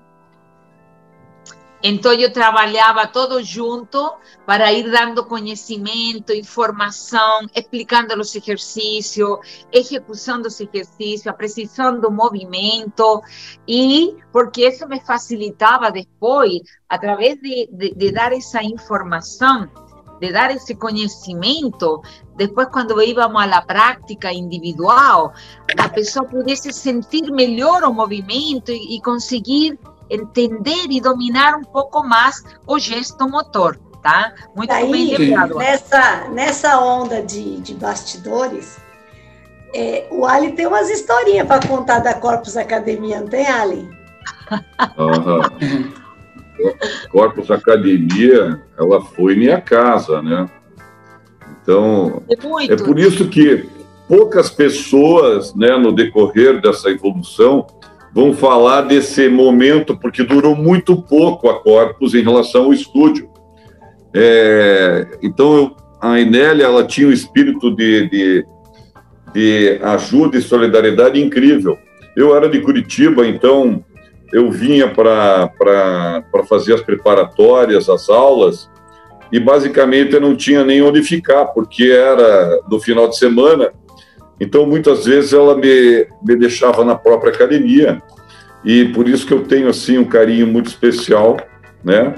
Então eu trabalhava todo junto para ir dando conhecimento, informação, explicando os exercícios, executando os exercícios, a precisão do movimento e porque isso me facilitava depois, através de, de, de dar essa informação, de dar esse conhecimento, depois quando íamos à prática individual, a pessoa pudesse sentir melhor o movimento e, e conseguir entender e dominar um pouco mais o gesto motor, tá? Muito Daí, bem lembrado. Nessa, nessa onda de, de bastidores, é, o Ali tem umas historinhas para contar da Corpus Academia, não tem, Ali? Uhum. Corpus Academia, ela foi minha casa, né? Então, é, é por isso que poucas pessoas, né, no decorrer dessa evolução, vão falar desse momento, porque durou muito pouco a Corpus em relação ao estúdio. É, então, a Enélia ela tinha um espírito de, de, de ajuda e solidariedade incrível. Eu era de Curitiba, então eu vinha para fazer as preparatórias, as aulas, e basicamente eu não tinha nem onde ficar, porque era no final de semana então, muitas vezes ela me, me deixava na própria academia e por isso que eu tenho assim um carinho muito especial, né?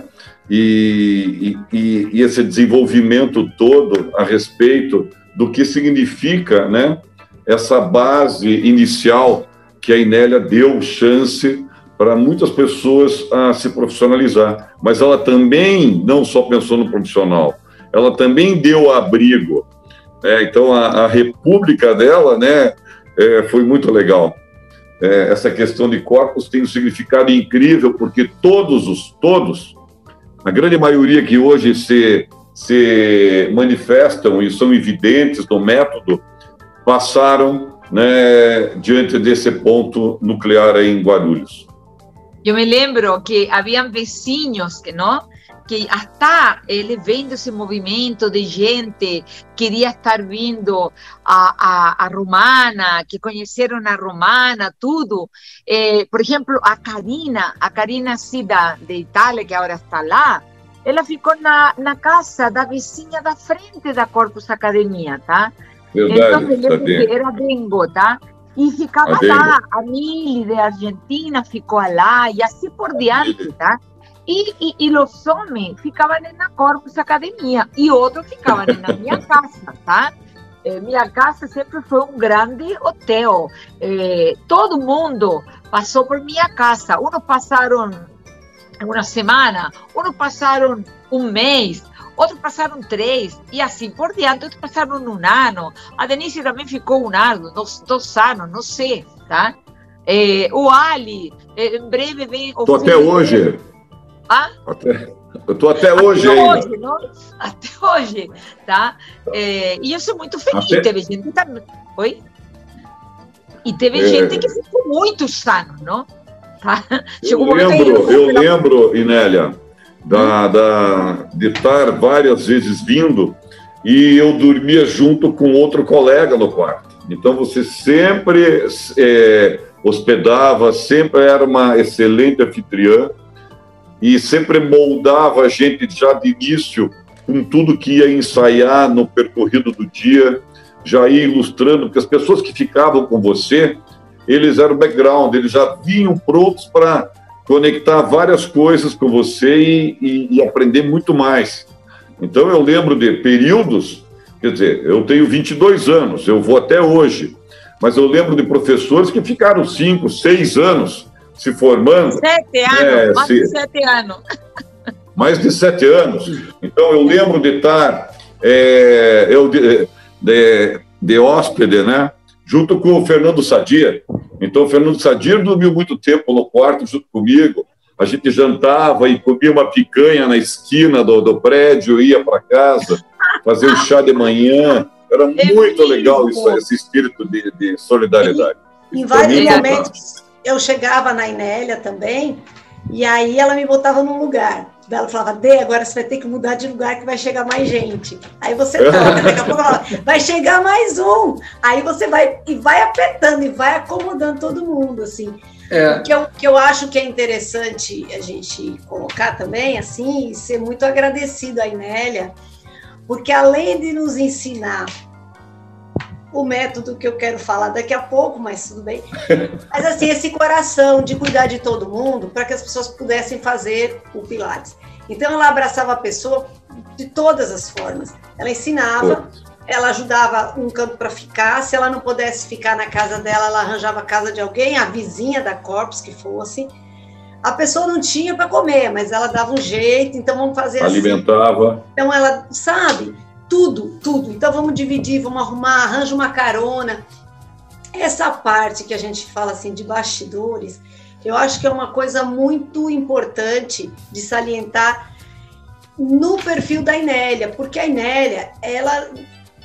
E, e, e esse desenvolvimento todo a respeito do que significa, né? Essa base inicial que a Inélia deu chance para muitas pessoas a se profissionalizar, mas ela também não só pensou no profissional, ela também deu abrigo é, então, a, a, república dela né, é, foi muito legal. É, essa questão de corpos tem um significado incrível, porque todos os, todos, a grande maioria que hoje se, se manifestam e são evidentes no método, passaram né, diante desse ponto nuclear em Guarulhos. Eu me lembro que haviam vizinhos que não que até ele vendo esse movimento de gente, queria estar vindo a, a, a Romana, que conheceram a Romana, tudo. Eh, por exemplo, a Karina, a Karina Cida de Itália, que agora está lá, ela ficou na, na casa da vizinha da frente da Corpus Academia, tá? Verdade, então, ele era bingo, tá? E ficava lá, a Mili de Argentina ficou lá, e assim por diante, tá? E, e, e os homens ficavam na Corpus Academia e outros ficavam na minha casa, tá? Eh, minha casa sempre foi um grande hotel. Eh, todo mundo passou por minha casa. Uns passaram uma semana, uns passaram um mês, outros passaram três, e assim por diante, outros passaram um ano. A Denise também ficou um ano, dois, dois anos, não sei, tá? Eh, o Ali, eh, em breve vem... Estou até hoje. Ah? Até, eu estou até hoje até ainda. Hoje, não? Até hoje, tá? É, e eu sou muito feliz. Até... Teve gente também. Oi? E teve é... gente que ficou muito sano, não? Tá? Eu lembro, eu lembro, Inélia, da, da, de estar várias vezes vindo e eu dormia junto com outro colega no quarto. Então você sempre é, hospedava, sempre era uma excelente anfitriã e sempre moldava a gente já de início com tudo que ia ensaiar no percorrido do dia, já ia ilustrando, porque as pessoas que ficavam com você, eles eram background, eles já vinham prontos para conectar várias coisas com você e, e, e, aprender muito mais. Então eu lembro de períodos, quer dizer, eu tenho 22 anos, eu vou até hoje, mas eu lembro de professores que ficaram 5, 6 anos se formando. Sete anos, é, mais se, de sete anos. Mais de sete anos. Então, eu lembro de estar, é, eu de, de, de, hóspede, né? Junto com o Fernando Sadia. Então, o Fernando Sadia dormiu muito tempo no quarto junto comigo. A gente jantava e comia uma picanha na esquina do, do prédio, ia para casa, fazer o chá de manhã. Era é muito legal isso, esse espírito de, de solidariedade. Vários momentos eu chegava na Inélia também E aí ela me botava num lugar. Daí ela falava, Dê, agora você vai ter que mudar de lugar que vai chegar mais gente. Aí você toca, daqui a pouco ela fala, vai chegar mais um. Aí você vai e vai apertando e vai acomodando todo mundo, assim. É. O que eu, que eu acho que é interessante a gente colocar também, assim, ser muito agradecido à Inélia, porque além de nos ensinar o método que eu quero falar daqui a pouco, mas tudo bem. Mas assim, esse coração de cuidar de todo mundo para que as pessoas pudessem fazer o Pilates. Então ela abraçava a pessoa de todas as formas. Ela ensinava, ela ajudava um canto para ficar. Se ela não pudesse ficar na casa dela, ela arranjava a casa de alguém, a vizinha da Corpus que fosse. A pessoa não tinha para comer, mas ela dava um jeito, então vamos fazer Alimentava. assim. Alimentava. Então ela, sabe? Tudo, tudo. Então vamos dividir, vamos arrumar, arranja uma carona. Essa parte que a gente fala assim de bastidores, eu acho que é uma coisa muito importante de salientar no perfil da Inélia, porque a Inélia, ela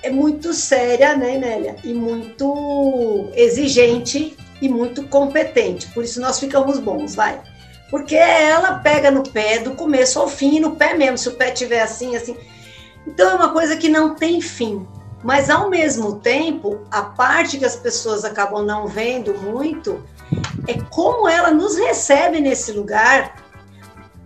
é muito séria, né, Inélia? E muito exigente e muito competente. Por isso nós ficamos bons, vai. Porque ela pega no pé do começo ao fim, no pé mesmo. Se o pé tiver assim, assim, então é uma coisa que não tem fim. Mas ao mesmo tempo, a parte que as pessoas acabam não vendo muito é como ela nos recebe nesse lugar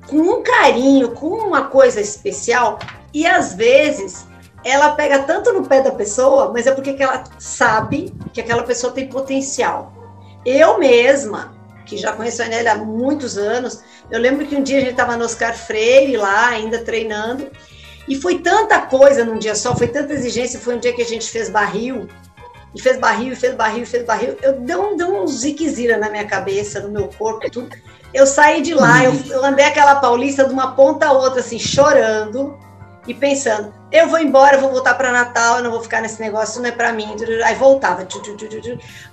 com um carinho, com uma coisa especial, e às vezes ela pega tanto no pé da pessoa, mas é porque ela sabe que aquela pessoa tem potencial. Eu mesma, que já conheço a Anélia há muitos anos, eu lembro que um dia a gente estava no Oscar Freire lá, ainda treinando, e foi tanta coisa num dia só, foi tanta exigência. Foi um dia que a gente fez barril, e fez barril, e fez barril, e fez barril. Eu deu um ziquezira na minha cabeça, no meu corpo, tudo. Eu saí de lá, eu, eu andei aquela paulista de uma ponta a outra, assim, chorando e pensando: eu vou embora, eu vou voltar para Natal, eu não vou ficar nesse negócio, não é para mim. Aí voltava,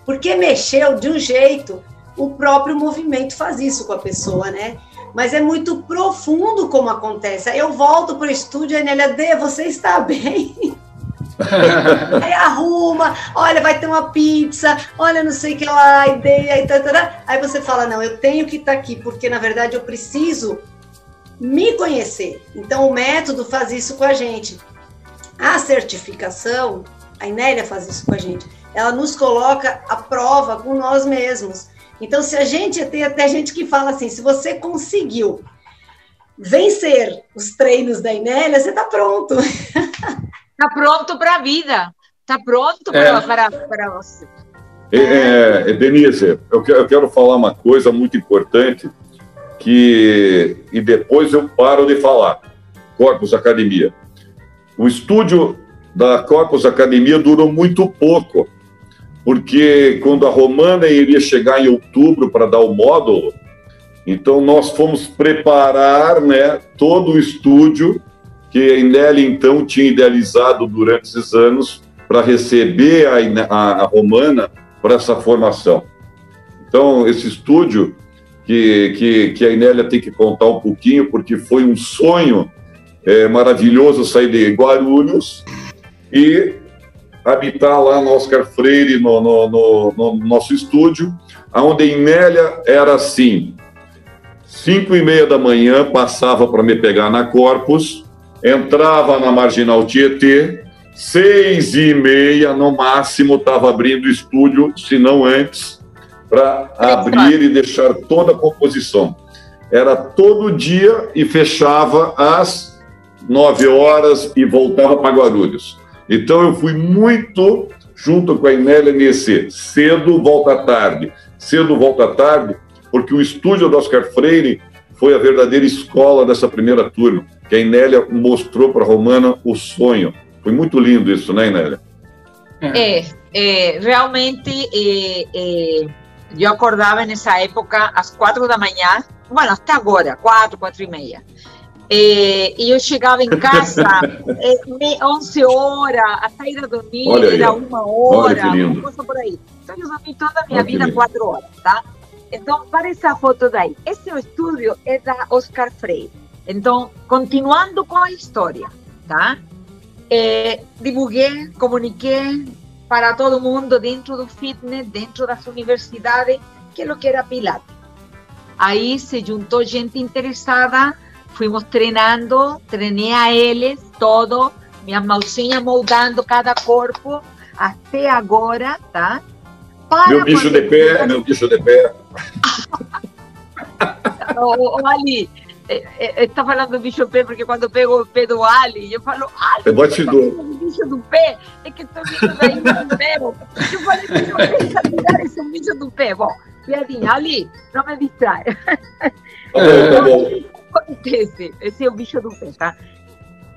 porque mexeu de um jeito. O próprio movimento faz isso com a pessoa, né? Mas é muito profundo como acontece. Aí eu volto para o estúdio, a Anélia, Dê, você está bem? aí arruma, olha, vai ter uma pizza, olha, não sei o que lá, ideia, aí, tá. aí você fala, não, eu tenho que estar tá aqui, porque na verdade eu preciso me conhecer. Então o método faz isso com a gente. A certificação, a Inélia faz isso com a gente. Ela nos coloca à prova com nós mesmos. Então, se a gente tem até gente que fala assim, se você conseguiu vencer os treinos da Inélia, você está pronto. Está pronto para a vida. Está pronto é. para, para você. É, é, Denise, eu quero falar uma coisa muito importante que e depois eu paro de falar. Corpus Academia. O estúdio da Corpus Academia durou muito pouco porque quando a Romana iria chegar em outubro para dar o módulo, então nós fomos preparar né, todo o estúdio que a Inelli então tinha idealizado durante esses anos para receber a, a, a Romana para essa formação. Então, esse estúdio que, que, que a Inélia tem que contar um pouquinho, porque foi um sonho é, maravilhoso sair de Guarulhos e habitar lá no Oscar Freire, no, no, no, no nosso estúdio, onde em Nélia era assim, cinco e meia da manhã, passava para me pegar na Corpus, entrava na Marginal Tietê, seis e meia, no máximo, estava abrindo o estúdio, se não antes, para abrir e deixar toda a composição. Era todo dia e fechava às nove horas e voltava para Guarulhos. Então eu fui muito junto com a Inélia nesse cedo, volta tarde. Cedo, volta tarde, porque o estúdio do Oscar Freire foi a verdadeira escola dessa primeira turma, que a Inélia mostrou para a Romana o sonho. Foi muito lindo isso, né, Inélia? É, é realmente é, é, eu acordava nessa época às quatro da manhã, bueno, até agora, quatro, quatro e meia. Eh, e eu chegava em casa eh, 11 horas, a sair a dormir Olha era uma hora, uma coisa por aí. Então eu dormi toda a minha Olha vida quatro horas, tá? Então, para essa foto daí, esse estúdio é da Oscar Freire. Então, continuando com a história, tá? Eh, divulguei, comuniquei para todo mundo dentro do fitness, dentro das universidades, que é o que era Pilates. Aí se juntou gente interessada, fuimos treinando, treinei a eles todo, minhas mãozinhas moldando cada corpo até agora, tá? Para meu bicho de pé, meu bicho de pé. o, o Ali, está falando do bicho pé porque quando pego o pé do Ali, eu falo, Ali, é batidor. bicho do pé, é que estou vindo daí no meu. Eu falei, bicho pé, esse é bicho do pé. Bom, piadinha, Ali, não me distrai. Tá bom, tá bom. Esse, esse é o bicho do pé, tá?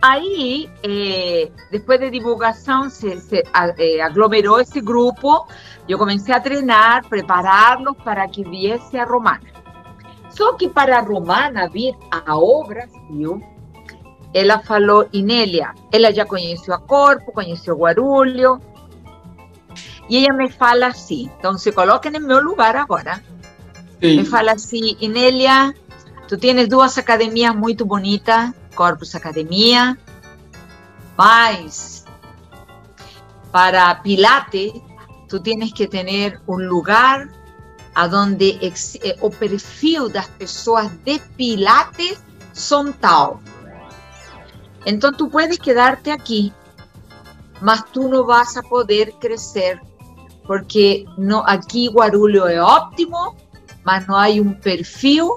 Aí, eh, depois de divulgação, se, se eh, aglomerou esse grupo. Eu comecei a treinar, prepará-los para que viesse a Romana. Só que para a Romana vir ao Brasil, ela falou, Inélia, ela já conheceu a Corpo, conheceu Guarulho, e ela me fala assim, então se coloquem no meu lugar agora, Sim. me fala assim, Inélia, tu tens duas academias muito bonitas, Corpus Academia, mas para Pilates, tú tienes que tener un lugar a donde eh, o perfil das pessoas de Pilates son tal. Entonces tú puedes quedarte aquí, mas tú no vas a poder crecer porque no aquí Guarulho es óptimo, mas no hay un perfil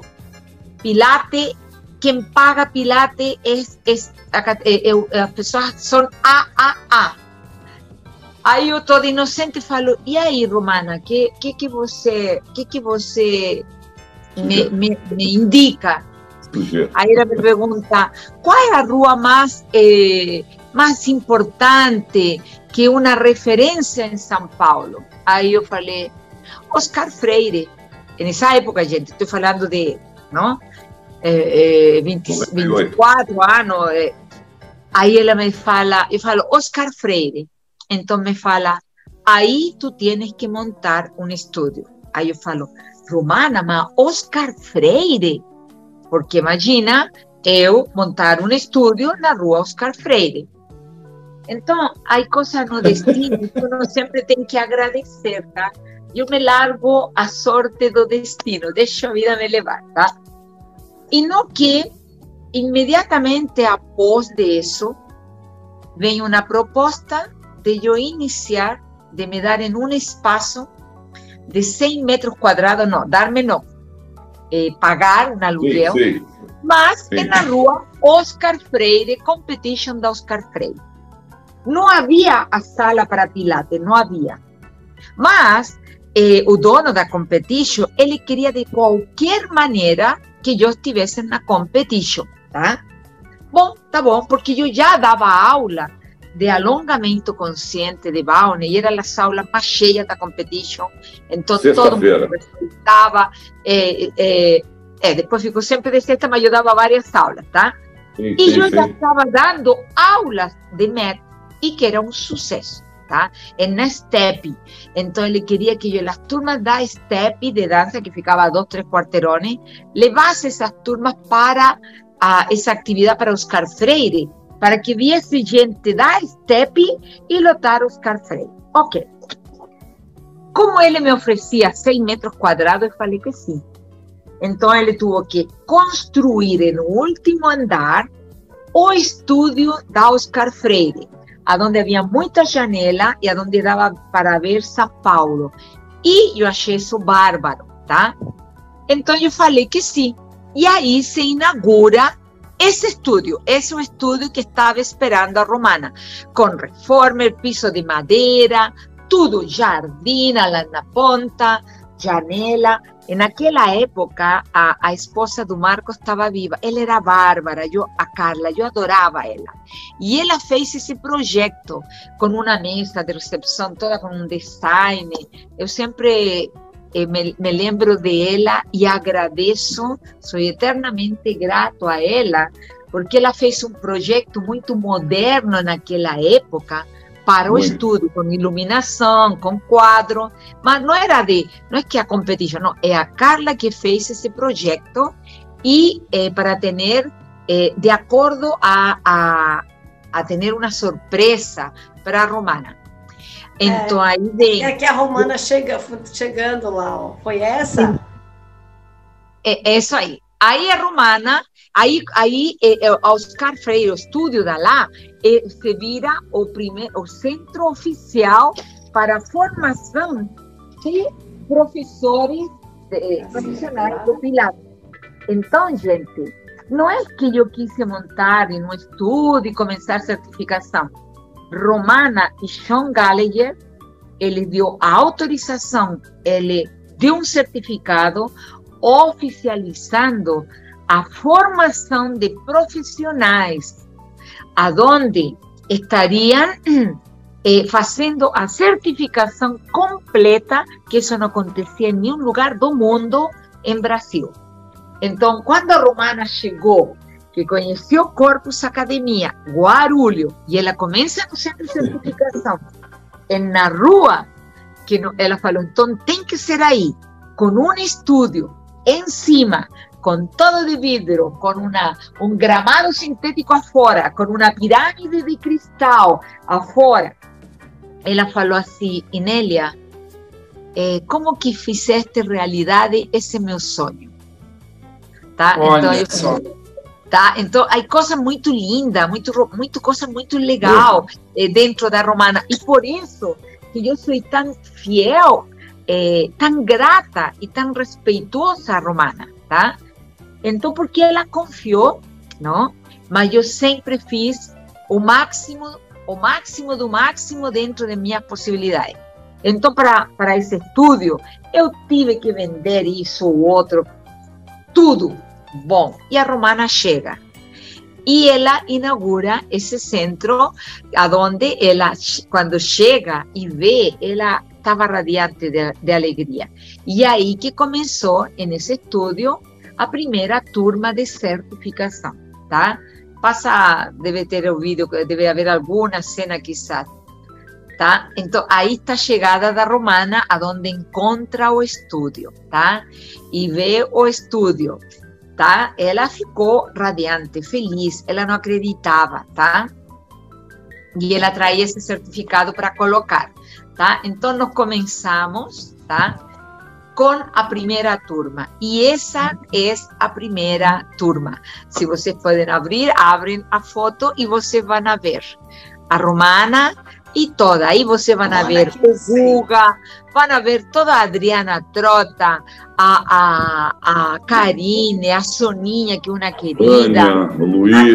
Pilates quien paga Pilates es, es eh, eh, las personas son AAA. Aí eu todo inocente falo, e aí, Romana, que que que você, que que você me, me, me indica? Aí ela me pergunta, qual é a rua mais eh, mais importante que uma referência em São Paulo? Aí eu falei, Oscar Freire. Nessa época, gente, estou falando de, não? Eh, eh, 20, 24 anos. Eh. Aí ela me fala, eu falo, Oscar Freire. Entonces me fala, ahí tú tienes que montar un estudio. Ahí yo falo, Romana, ma Oscar Freire. Porque imagina eu montar un estudio en la rua Oscar Freire. Entonces, hay cosas no destino que uno siempre tiene que agradecer, tá? Yo me largo a sorte do destino, deixo a vida me levar, tá? Y no que inmediatamente após de eso, vem una proposta de yo iniciar, de me dar en un espacio de 100 metros cuadrados, no, darme no, eh, pagar un aluguel, sí, sí. mas sí. en la rua Oscar Freire, competition de Oscar Freire. No había a sala para pilates, no había. Mas eh, o dono da competition, ele queria de qualquer maneira que eu estivesse na competition, tá? Bom, tá bom, porque eu já dava aula de alongamento consciente de Baune y era las aulas más cheias da competition. Entonces todo mundo respeitava. Eh, eh, eh, depois ficou sempre de sexta, mas eu dava várias aulas, tá? Sim, e sim, eu já estava dando aulas de MET e que era um sucesso, tá? En na STEP. Então ele queria que eu, as turmas da STEP de dança, que ficava a dois, três quarteirões, levasse essas turmas para a, essa atividade para Oscar Freire, para que viesse gente da STEP e lotar Oscar Freire. Ok. Como ele me oferecia 100 metros quadrados, eu falei que sim. Então ele teve que construir no último andar o estúdio da Oscar Freire, aonde havia muita janela e aonde dava para ver São Paulo. E eu achei isso bárbaro, tá? Então eu falei que sim. E aí se inaugura ese estudio es un estudio que estaba esperando a Romana, con reforma, el piso de madera, todo, jardín, la ponta, janela. En aquella época, a, esposa de Marco estaba viva. Él era bárbara, yo a Carla, yo adoraba a ella. Y ella fez ese proyecto con una mesa de recepción, toda con un design. Yo siempre eh, me, me, lembro de ela e agradeço, sou eternamente grato a ela, porque ela fez um projeto muito moderno naquela época para o estudo, com iluminação, com quadro, mas não era de, não é que a competição, não, é a Carla que fez esse projeto e eh, para ter, eh, de acordo a, a, a ter uma surpresa para a Romana. Então é, aí vem. É que a Romana chega, chegando lá, ó. foi essa? é, é isso aí. Aí a romana, aí, aí é, é, Oscar Freire, o estúdio da lá, é, se vira o, primeiro, o centro oficial para a formação de professores de, profissionais do Pilates. Então, gente, não é que eu quis montar em um estúdio e começar certificação. Romana e Sean Gallagher, ele deu a autorização, ele deu um certificado oficializando a formação de profissionais, aonde estariam eh, fazendo a certificação completa, que isso não acontecia em nenhum lugar do mundo em Brasil. Então, quando a Romana chegou, que conheceu Corpus Academia, Guarulho, e ela começa no centro de certificação, na rua, que ela falou, então tem que ser aí, com um estúdio em cima, com todo de vidro, com uma, um gramado sintético afora, com uma pirâmide de cristal afora. Ela falou assim, Inélia, eh, como que fizeste realidade esse meu sonho? Tá? Olha então, só. Tá? Então, há coisa muito linda, muito, muito coisa muito legal eh, dentro da romana. E por isso que eu sou tão fiel é, tão grata e tão respeitosa a Romana, tá? Então, porque ela confiou, não? Mas eu sempre fiz o máximo, o máximo do máximo dentro de minha possibilidade. Então, para, para esse estúdio, eu tive que vender isso ou outro, tudo. Bom, e a Romana chega. E ela inaugura esse centro, aonde ela, quando chega e vê, ela estava radiante de, de alegria. E aí que começou, nesse estúdio, a primeira turma de certificação, tá? Passa, deve ter o vídeo, deve haver alguma cena quizás, tá? Então, aí está a chegada da Romana, aonde encontra o estúdio, tá? E vê o estúdio, tá? Ela ficou radiante, feliz, ela não acreditava, tá? E ela traía esse certificado para colocar tá? Então nós começamos, tá? Com a primeira turma. E essa é a primeira turma. Se vocês podem abrir, abrem a foto e vocês vão ver a Romana e toda. Aí você vão ver o Guga, vão ver toda a Adriana Trota, a, a, a Karine, a Soninha, que é uma querida. Luiz.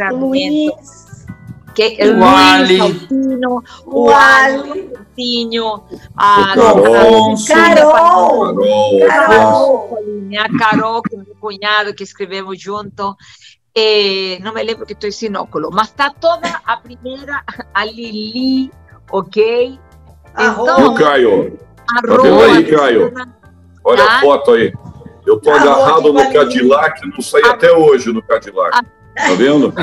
A Luiz que é o Ali, Saltino, o Ali, a Carol, Carol, Carol, a Carol, que é meu cunhado, que escrevemos junto. Eh, não me lembro que estou sinóculo, mas está toda a primeira, a Lili, ok? Então, e o Caio? Aí, Caio? Olha a foto aí. Eu estou agarrado no Cadillac, não saí até hoje no Cadillac. Tá vendo?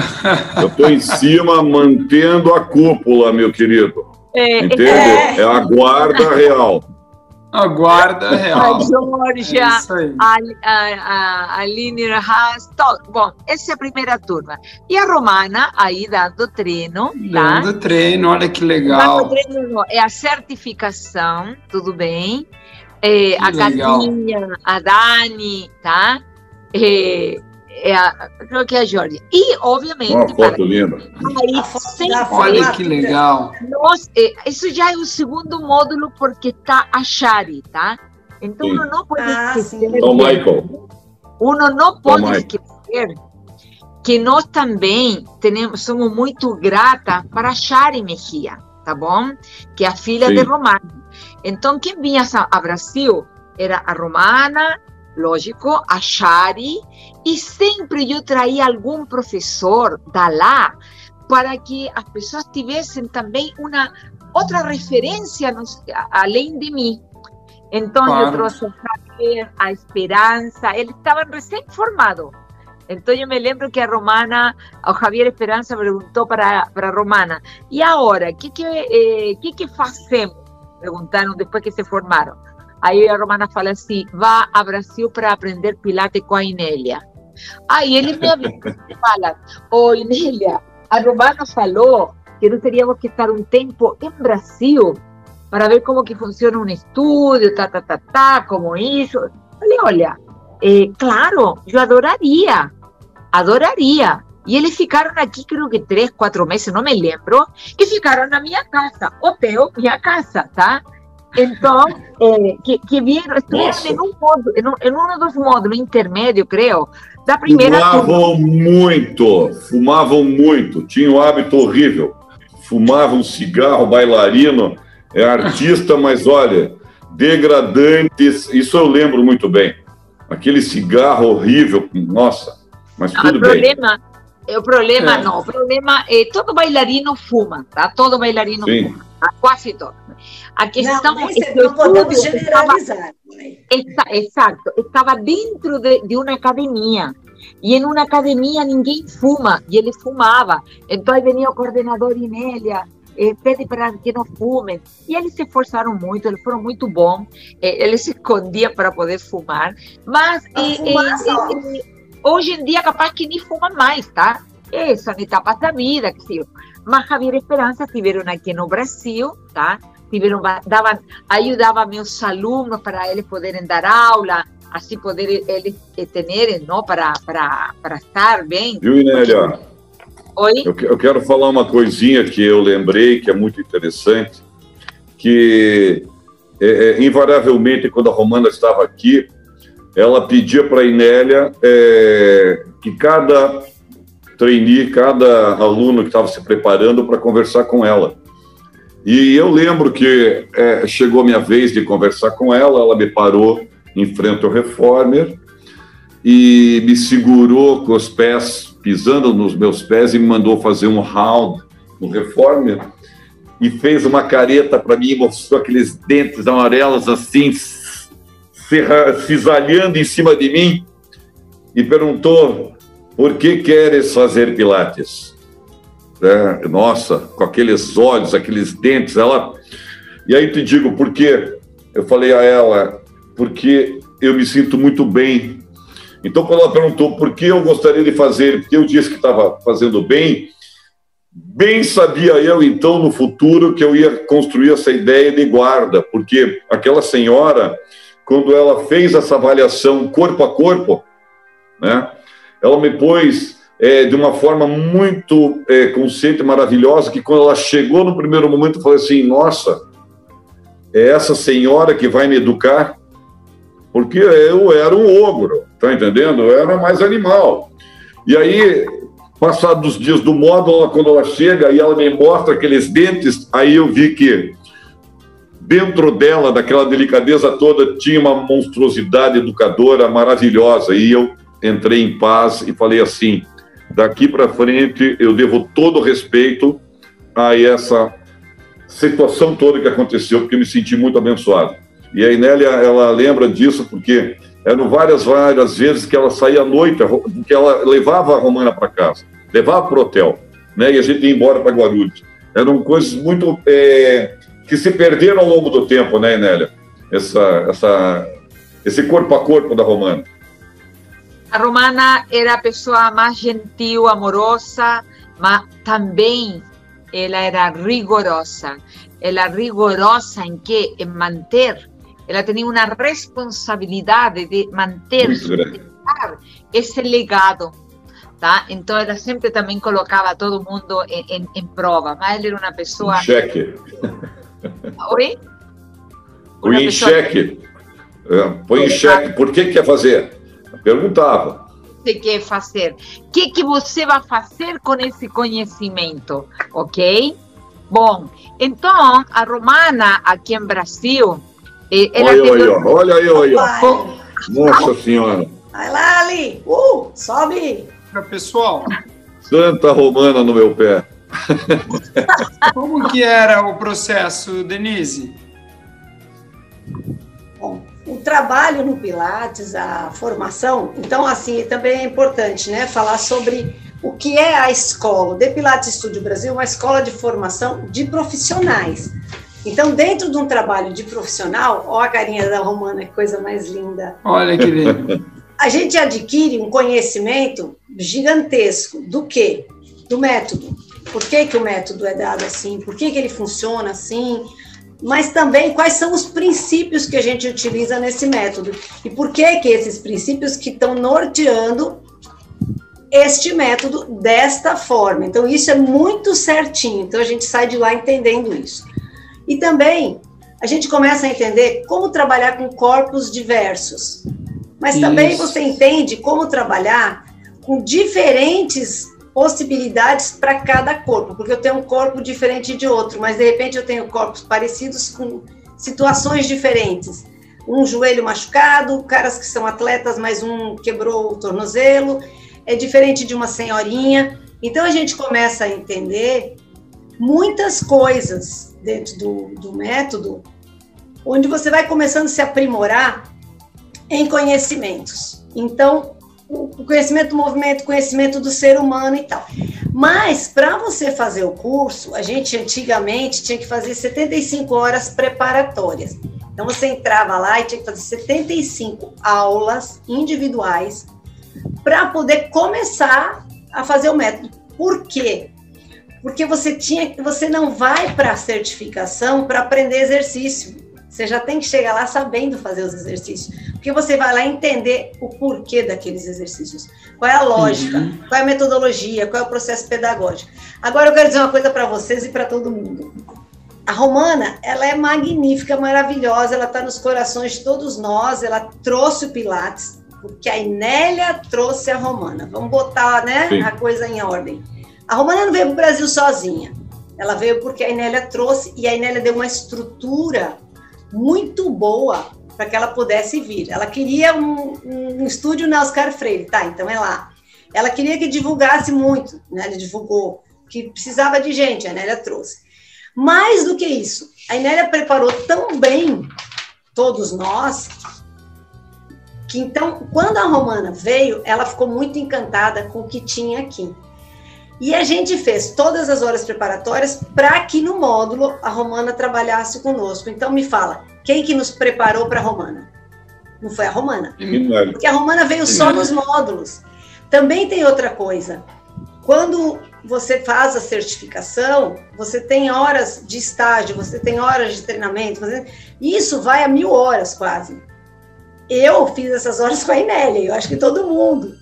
Eu estou em cima mantendo a cúpula, meu querido. É, Entende? É. é a guarda real. A guarda real. A Georgia, é a, a, a Aline Haas, todo. Bom, essa é a primeira turma. E a Romana aí dando treino. Tá? Dando treino, olha que legal. Dando treino, é a certificação, tudo bem. É, a Catinha, a Dani, tá? É, é a, creo que é a Jorge. E, obviamente. Uma foto linda. Aí, Olha que legal. Nós, é, isso já é o segundo módulo, porque está a Shari, tá? Então, sim. uno não pode ah, esquecer. Então, Michael. Uno não pode esquecer que nós também temos, somos muito grata para a Shari Mejia, tá bom? Que é a filha sim. de Romana. Então, quem vinha a Brasil era a Romana, lógico, a Shari, e sempre eu traía algum professor da lá para que as pessoas tivessem também uma outra referência nos, além de mim. Então claro. eu trouxe o Javier, a Esperança, eles estavam recém-formados. Então eu me lembro que a Romana, o Javier Esperança perguntou para, para a Romana, e agora, o que, que, eh, que, que fazemos? Perguntaram depois que se formaram. Aí a Romana fala assim: vá a Brasil para aprender Pilates com a Inélia. Aí ele me fala: Ô oh, Inélia, a Romana falou que nós teríamos que estar um tempo em Brasil para ver como que funciona um estúdio, tá, tá, tá, tá, como isso. Falei: olha, eh, claro, eu adoraria, adoraria. E eles ficaram aqui, creio que três, quatro meses, não me lembro, e ficaram na minha casa, hotel, minha casa, tá? Então, eh, que, que vieram, em um, módulo, em, em um dos módulos intermédios, creio, da primeira Fumavam turma. muito, fumavam muito, tinham um hábito horrível. Fumavam cigarro, bailarino, é artista, mas olha, degradantes, isso eu lembro muito bem. Aquele cigarro horrível, nossa, mas ah, tudo bem. Problema, o problema é. não, o problema é todo bailarino fuma, tá? Todo bailarino Sim. fuma, tá? quase todo. A questão não, é não podemos generalizar. Estava, exato, estava dentro de, de uma academia. E em uma academia ninguém fuma, e ele fumava. Então aí venia o coordenador Inélia, eh, pede para que não fumem. E eles se esforçaram muito, eles foram muito bons, eh, eles se escondiam para poder fumar. Mas eh, hoje em dia, capaz que nem fuma mais, tá? É, são etapas da vida, que. Mas Javier Esperança tiveram aqui no Brasil, tá? Tiveram, davam, ajudava meus alunos para eles poderem dar aula, assim poder eles terem, não, para, para, para estar bem. Viu, Inélia? Oi? Eu, eu quero falar uma coisinha que eu lembrei, que é muito interessante, que é, é, invariavelmente, quando a Romana estava aqui, ela pedia para a Inélia é, que cada trainee, cada aluno que estava se preparando para conversar com ela. E eu lembro que é, chegou a minha vez de conversar com ela, ela me parou em frente ao reformer e me segurou com os pés, pisando nos meus pés e me mandou fazer um round no reformer e fez uma careta para mim, mostrou aqueles dentes amarelos assim, cisalhando em cima de mim e perguntou: por que queres fazer Pilates? É, nossa, com aqueles olhos, aqueles dentes, ela. E aí te digo por quê? Eu falei a ela, porque eu me sinto muito bem. Então, quando ela perguntou por que eu gostaria de fazer, porque eu disse que estava fazendo bem, bem sabia eu, então, no futuro, que eu ia construir essa ideia de guarda, porque aquela senhora quando ela fez essa avaliação corpo a corpo, né, ela me pôs é, de uma forma muito é, consciente e maravilhosa, que quando ela chegou no primeiro momento, eu falei assim, nossa, é essa senhora que vai me educar? Porque eu era um ogro, tá entendendo? Eu era mais animal. E aí, passados os dias do módulo, quando ela chega e ela me mostra aqueles dentes, aí eu vi que dentro dela, daquela delicadeza toda, tinha uma monstruosidade educadora maravilhosa. E eu entrei em paz e falei assim: daqui para frente eu devo todo respeito a essa situação toda que aconteceu, porque me senti muito abençoado. E a Inélia, ela lembra disso porque eram várias, várias vezes que ela saía à noite, que ela levava a Romana para casa, levava para o hotel, né? E a gente ia embora para Guarulhos. Eram coisas muito é, que se perderam ao longo do tempo, né, Enélia? Essa, essa, esse corpo a corpo da Romana. A Romana era a pessoa mais gentil, amorosa, mas também ela era rigorosa. Ela rigorosa em que? Em manter. Ela tinha uma responsabilidade de manter, esse legado. Tá? Então ela sempre também colocava todo mundo em, em, em prova, mas ela era uma pessoa... Cheque. Oi? Põe em xeque. É, põe em xeque. Por que quer fazer? Perguntava. Você quer fazer? O que, que você vai fazer com esse conhecimento? Ok? Bom, então, a Romana, aqui em Brasil... Ela olha, olha, olha aí, olha. Nossa Senhora. Vai lá, Ali. Uh, sobe. Pessoal. Santa Romana no meu pé. Como que era o processo, Denise? Bom, o trabalho no Pilates, a formação, então assim, também é importante, né, falar sobre o que é a escola. O The Pilates Studio Brasil é uma escola de formação de profissionais. Então, dentro de um trabalho de profissional, ó a carinha da Romana, que coisa mais linda. Olha que lindo. A gente adquire um conhecimento gigantesco do quê? Do método por que, que o método é dado assim, por que, que ele funciona assim. Mas também quais são os princípios que a gente utiliza nesse método e por que que esses princípios que estão norteando este método desta forma. Então isso é muito certinho. Então a gente sai de lá entendendo isso. E também a gente começa a entender como trabalhar com corpos diversos. Mas também isso. você entende como trabalhar com diferentes possibilidades para cada corpo, porque eu tenho um corpo diferente de outro, mas de repente eu tenho corpos parecidos com situações diferentes. Um joelho machucado, caras que são atletas, mas um quebrou o tornozelo, é diferente de uma senhorinha. Então a gente começa a entender muitas coisas dentro do, do método, onde você vai começando a se aprimorar em conhecimentos. Então, o conhecimento do movimento, conhecimento do ser humano e tal. Mas, para você fazer o curso, a gente antigamente tinha que fazer 75 horas preparatórias. Então, você entrava lá e tinha que fazer 75 aulas individuais para poder começar a fazer o método. Por quê? Porque você tinha, você não vai para a certificação para aprender exercício. Você já tem que chegar lá sabendo fazer os exercícios, porque você vai lá entender o porquê daqueles exercícios, qual é a lógica, uhum. qual é a metodologia, qual é o processo pedagógico. Agora eu quero dizer uma coisa para vocês e para todo mundo. A romana, ela é magnífica, maravilhosa, ela está nos corações de todos nós, ela trouxe o Pilates, porque a Inélia trouxe a romana. Vamos botar né, a coisa em ordem. A romana não veio para o Brasil sozinha. Ela veio porque a Inélia trouxe e a Inélia deu uma estrutura muito boa para que ela pudesse vir. Ela queria um, um, estúdio na Oscar Freire, tá? Então é lá. Ela queria que divulgasse muito, né? Ela divulgou que precisava de gente, a Nélia trouxe. Mais do que isso, a Nélia preparou tão bem todos nós que então, quando a Romana veio, ela ficou muito encantada com o que tinha aqui. E a gente fez todas as horas preparatórias para que no módulo a Romana trabalhasse conosco. Então me fala, quem que nos preparou para a Romana? Não foi a Romana. Porque a Romana veio só nos módulos. Também tem outra coisa. Quando você faz a certificação, você tem horas de estágio, você tem horas de treinamento, isso vai a mil horas quase. Eu fiz essas horas com a Inélia, eu acho que todo mundo.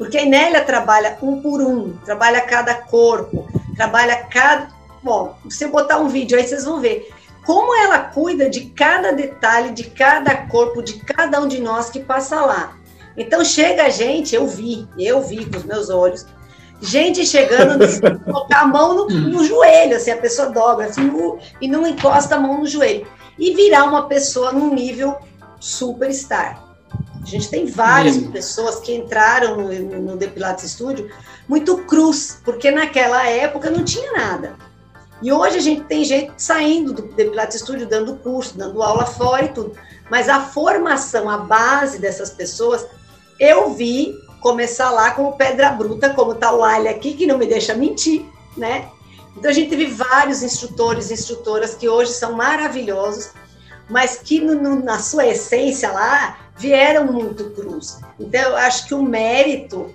Porque a Inélia trabalha um por um, trabalha cada corpo, trabalha cada. Bom, se você botar um vídeo aí, vocês vão ver como ela cuida de cada detalhe, de cada corpo, de cada um de nós que passa lá. Então chega a gente, eu vi, eu vi com os meus olhos, gente chegando, colocar a mão no, no, joelho, assim, a pessoa dobra assim, e não encosta a mão no joelho. E virar uma pessoa num nível superstar. A gente tem várias Sim. pessoas que entraram no, no The Pilates Studio muito cruz, porque naquela época não tinha nada. E hoje a gente tem gente saindo do The Pilates Studio, dando curso, dando aula fora e tudo. Mas a formação, a base dessas pessoas, eu vi começar lá como pedra bruta, como tá o Ali aqui, que não me deixa mentir, né? Então a gente teve vários instrutores e instrutoras que hoje são maravilhosos, mas que no, no, na sua essência lá vieram muito cruz. Então, eu acho que o mérito,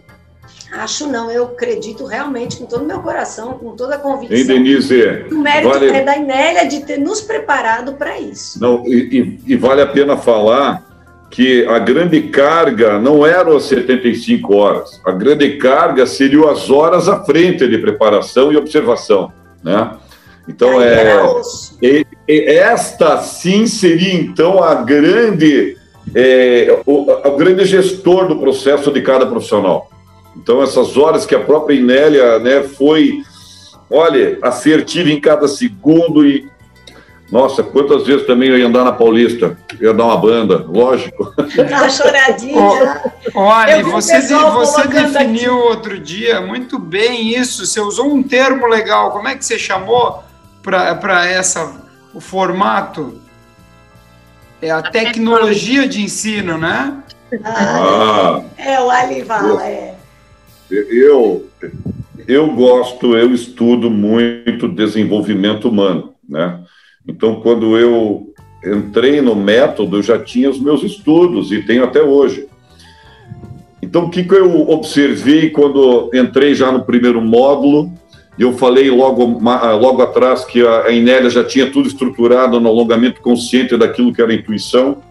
acho não, eu acredito realmente com todo o meu coração, com toda a convicção. Ei, Denise, o mérito vale... é da Inélia de ter nos preparado para isso. Não, e, e, e vale a pena falar que a grande carga não eram as 75 horas, a grande carga seriam as horas à frente de preparação e observação, né? Então, é, é, esta sim seria então a grande é, o, o, grande gestor do processo de cada profissional. Então, essas horas que a própria Inélia né, foi, olha, assertiva em cada segundo e. Nossa, quantas vezes também eu ia andar na Paulista, ia dar uma banda, lógico. Uma choradinha. olha, você, você definiu aqui. outro dia muito bem isso, você usou um termo legal, como é que você chamou para essa o formato? É a tecnologia de ensino, né? Ah, é o Alivala, é. Eu, eu gosto, eu estudo muito desenvolvimento humano, né? Então, quando eu entrei no método, eu já tinha os meus estudos e tenho até hoje. Então, o que, que eu observei quando entrei já no primeiro módulo? Eu falei logo, logo atrás que a Inélia já tinha tudo estruturado no alongamento consciente daquilo que era intuição.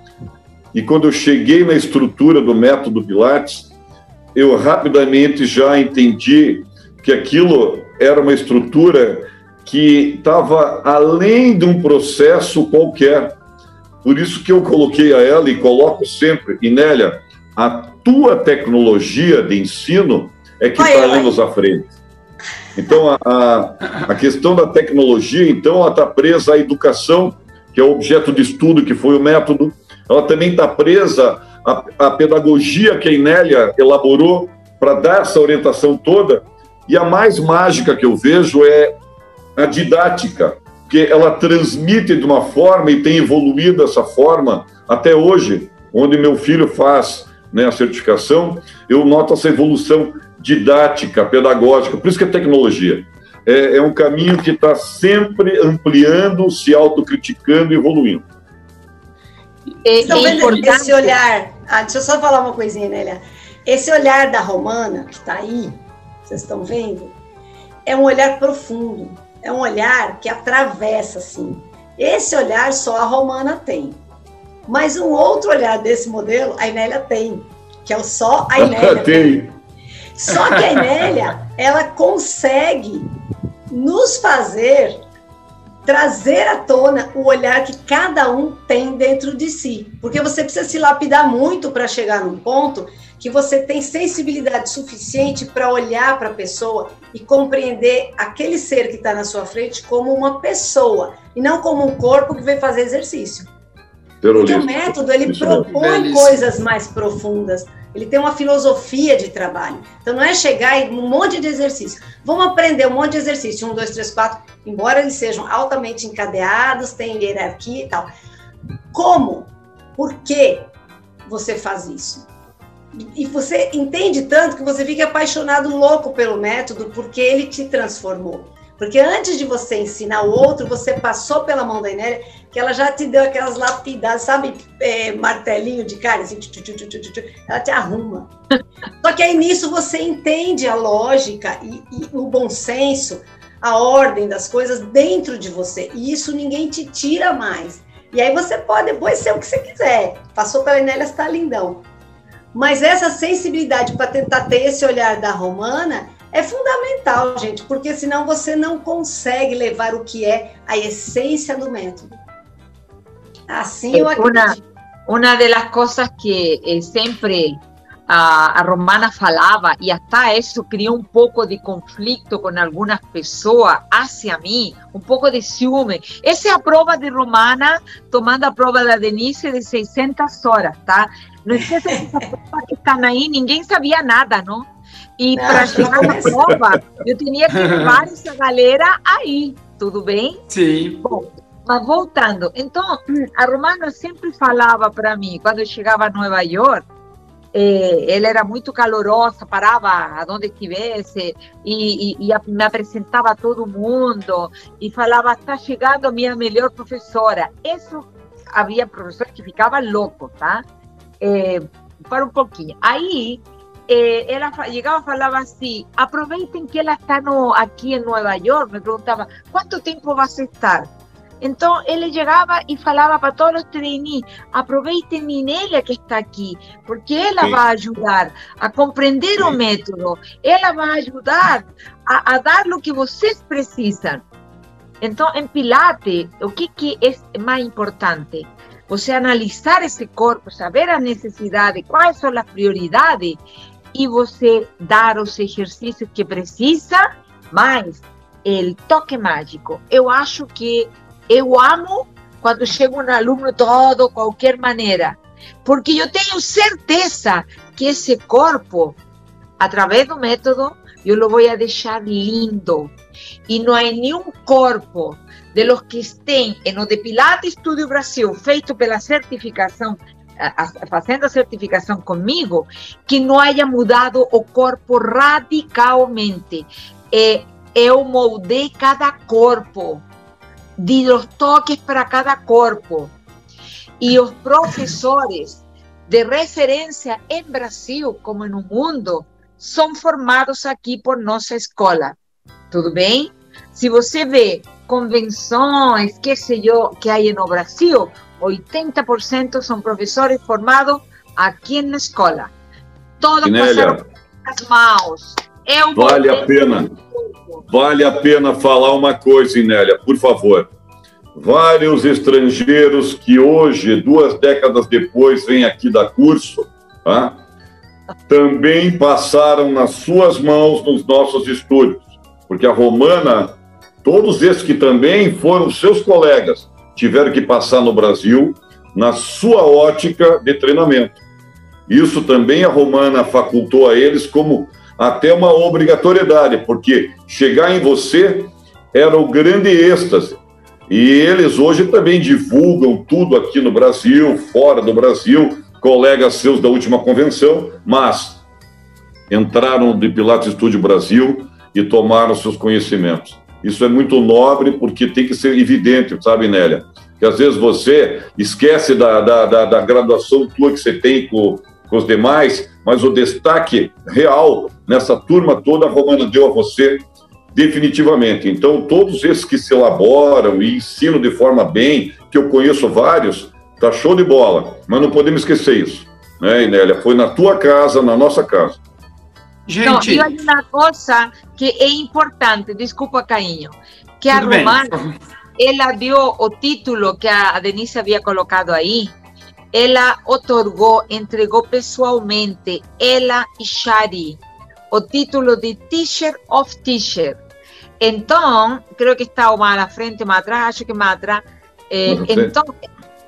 E quando eu cheguei na estrutura do método Pilates, eu rapidamente já entendi que aquilo era uma estrutura que estava além de um processo qualquer. Por isso que eu coloquei a ela e coloco sempre, Inélia, a tua tecnologia de ensino é que está anos à frente. Então, a, a, a, questão da tecnologia, então, ela está presa à educação, que é o objeto de estudo, que foi o método. Ela também está presa à, à pedagogia que a Inélia elaborou para dar essa orientação toda. E a mais mágica que eu vejo é a didática, que ela transmite de uma forma e tem evoluído dessa forma até hoje, onde meu filho faz né, a certificação, eu noto essa evolução didática, pedagógica, por isso que é tecnologia. É, é um caminho que está sempre ampliando, se autocriticando e evoluindo. É, então, esse olhar, ah, deixa eu só falar uma coisinha, Nélia. Esse olhar da romana, que está aí, vocês estão vendo, é um olhar profundo, é um olhar que atravessa, assim. Esse olhar só a romana tem. Mas um outro olhar desse modelo, a Inélia tem, que é o só a Inélia tem. Só que a Inélia, ela consegue nos fazer trazer à tona o olhar que cada um tem dentro de si. Porque você precisa se lapidar muito para chegar num ponto que você tem sensibilidade suficiente para olhar para a pessoa e compreender aquele ser que está na sua frente como uma pessoa e não como um corpo que vem fazer exercício. Porque o método ele Isso propõe coisas mais profundas. Ele tem uma filosofia de trabalho. Então não é chegar e um monte de exercício. Vamos aprender um monte de exercício, um, dois, três, quatro, embora eles sejam altamente encadeados, tenham hierarquia e tal. Como? Por que você faz isso? E você entende tanto que você fica apaixonado louco pelo método porque ele te transformou. Porque antes de você ensinar o outro, você passou pela mão da Inélia, que ela já te deu aquelas lapidadas, sabe, é, martelinho de cara, assim, tchu, tchu, tchu, ela te arruma. Só que aí nisso você entende a lógica e, e, o bom senso, a ordem das coisas dentro de você. E isso ninguém te tira mais. E aí você pode depois ser o que você quiser. Passou pela Inélia, está lindão. Mas essa sensibilidade para tentar ter esse olhar da romana é fundamental, gente, porque senão você não consegue levar o que é a essência do método. Assim eu acredito. Uma, uma das coisas que eh, sempre a, a, Romana falava, e até isso criou um pouco de conflito com algumas pessoas hacia mim, um pouco de ciúme. Essa é a prova de Romana tomando a prova da Denise de 600 horas, tá? Não esqueça que essa prova que estão aí, ninguém sabia nada, não? E para chegar na prova, eu tinha que levar essa galera aí, tudo bem? Sim. Bom, mas voltando, então, a Romana sempre falava para mim, quando eu chegava a Nova York, eh, ela era muito calorosa, parava aonde estivesse e, e, e, me apresentava a todo mundo e falava: está chegando a minha melhor professora. Isso havia professores que ficavam loucos, tá? Eh, para um pouquinho. Aí eh, ela chegava e falava assim: aproveitem que ela está no, aqui em Nova York. Me perguntava: quanto tempo vai estar? Então ele chegava e falava para todos os trainees: aproveitem Minélia que está aqui, porque ela Sim. vai ajudar a compreender Sim. o método, ela vai ajudar a, a, dar o que vocês precisam. Então, em Pilates, o que, que é mais importante? Você analisar esse corpo, saber a necessidade, quais são as prioridades e você dar os exercícios que precisa, mas o toque mágico. Eu acho que eu amo quando chega um aluno todo, qualquer maneira, porque eu tenho certeza que esse corpo, através do método, eu lo vou deixar lindo. E não há nenhum corpo de los que estén en o de Pilates Studio Brasil, feito pela certificação fazendo a certificação comigo, que não haya mudado o corpo radicalmente. É, eu moldei cada corpo, di os toques para cada corpo. E os professores de referência em Brasil, como no mundo, são formados aqui por nossa escola. tudo bem? Se você vê convenções, que sei eu, que há no Brasil, 80% são professores formados aqui na escola. Todos Inélia, passaram as mãos. Eu vale a pena. Vale a pena falar uma coisa, Inélia, por favor. Vários estrangeiros que hoje, duas décadas depois, vêm aqui dar curso, tá? também passaram nas suas mãos nos nossos estúdios. Porque a Romana, todos esses que também foram seus colegas, tiveram que passar no Brasil na sua ótica de treinamento. Isso também a Romana facultou a eles como até uma obrigatoriedade, porque chegar em você era o grande êxtase. E eles hoje também divulgam tudo aqui no Brasil, fora do Brasil, colegas seus da última convenção, mas entraram de Pilates Estúdio Brasil e tomaram seus conhecimentos. Isso é muito nobre porque tem que ser evidente, sabe, Nélia? Que às vezes você esquece da, da, da, da graduação tua que você tem com, com os demais, mas o destaque real nessa turma toda a Romana deu a você definitivamente. Então, todos esses que se elaboram e ensinam de forma bem, que eu conheço vários, tá show de bola. Mas não podemos esquecer isso, né, Inélia? Foi na tua casa, na nossa casa. Gente. Não, e uma coisa que é importante, desculpa, Cainho, que a Romana, ela deu o título que a Denise havia colocado aí, ela otorgou, entregou pessoalmente, ela e Shari, o título de Teacher of Teacher. Então, creo que está más a la frente, más atrás, acho que más atrás. Eh, entonces,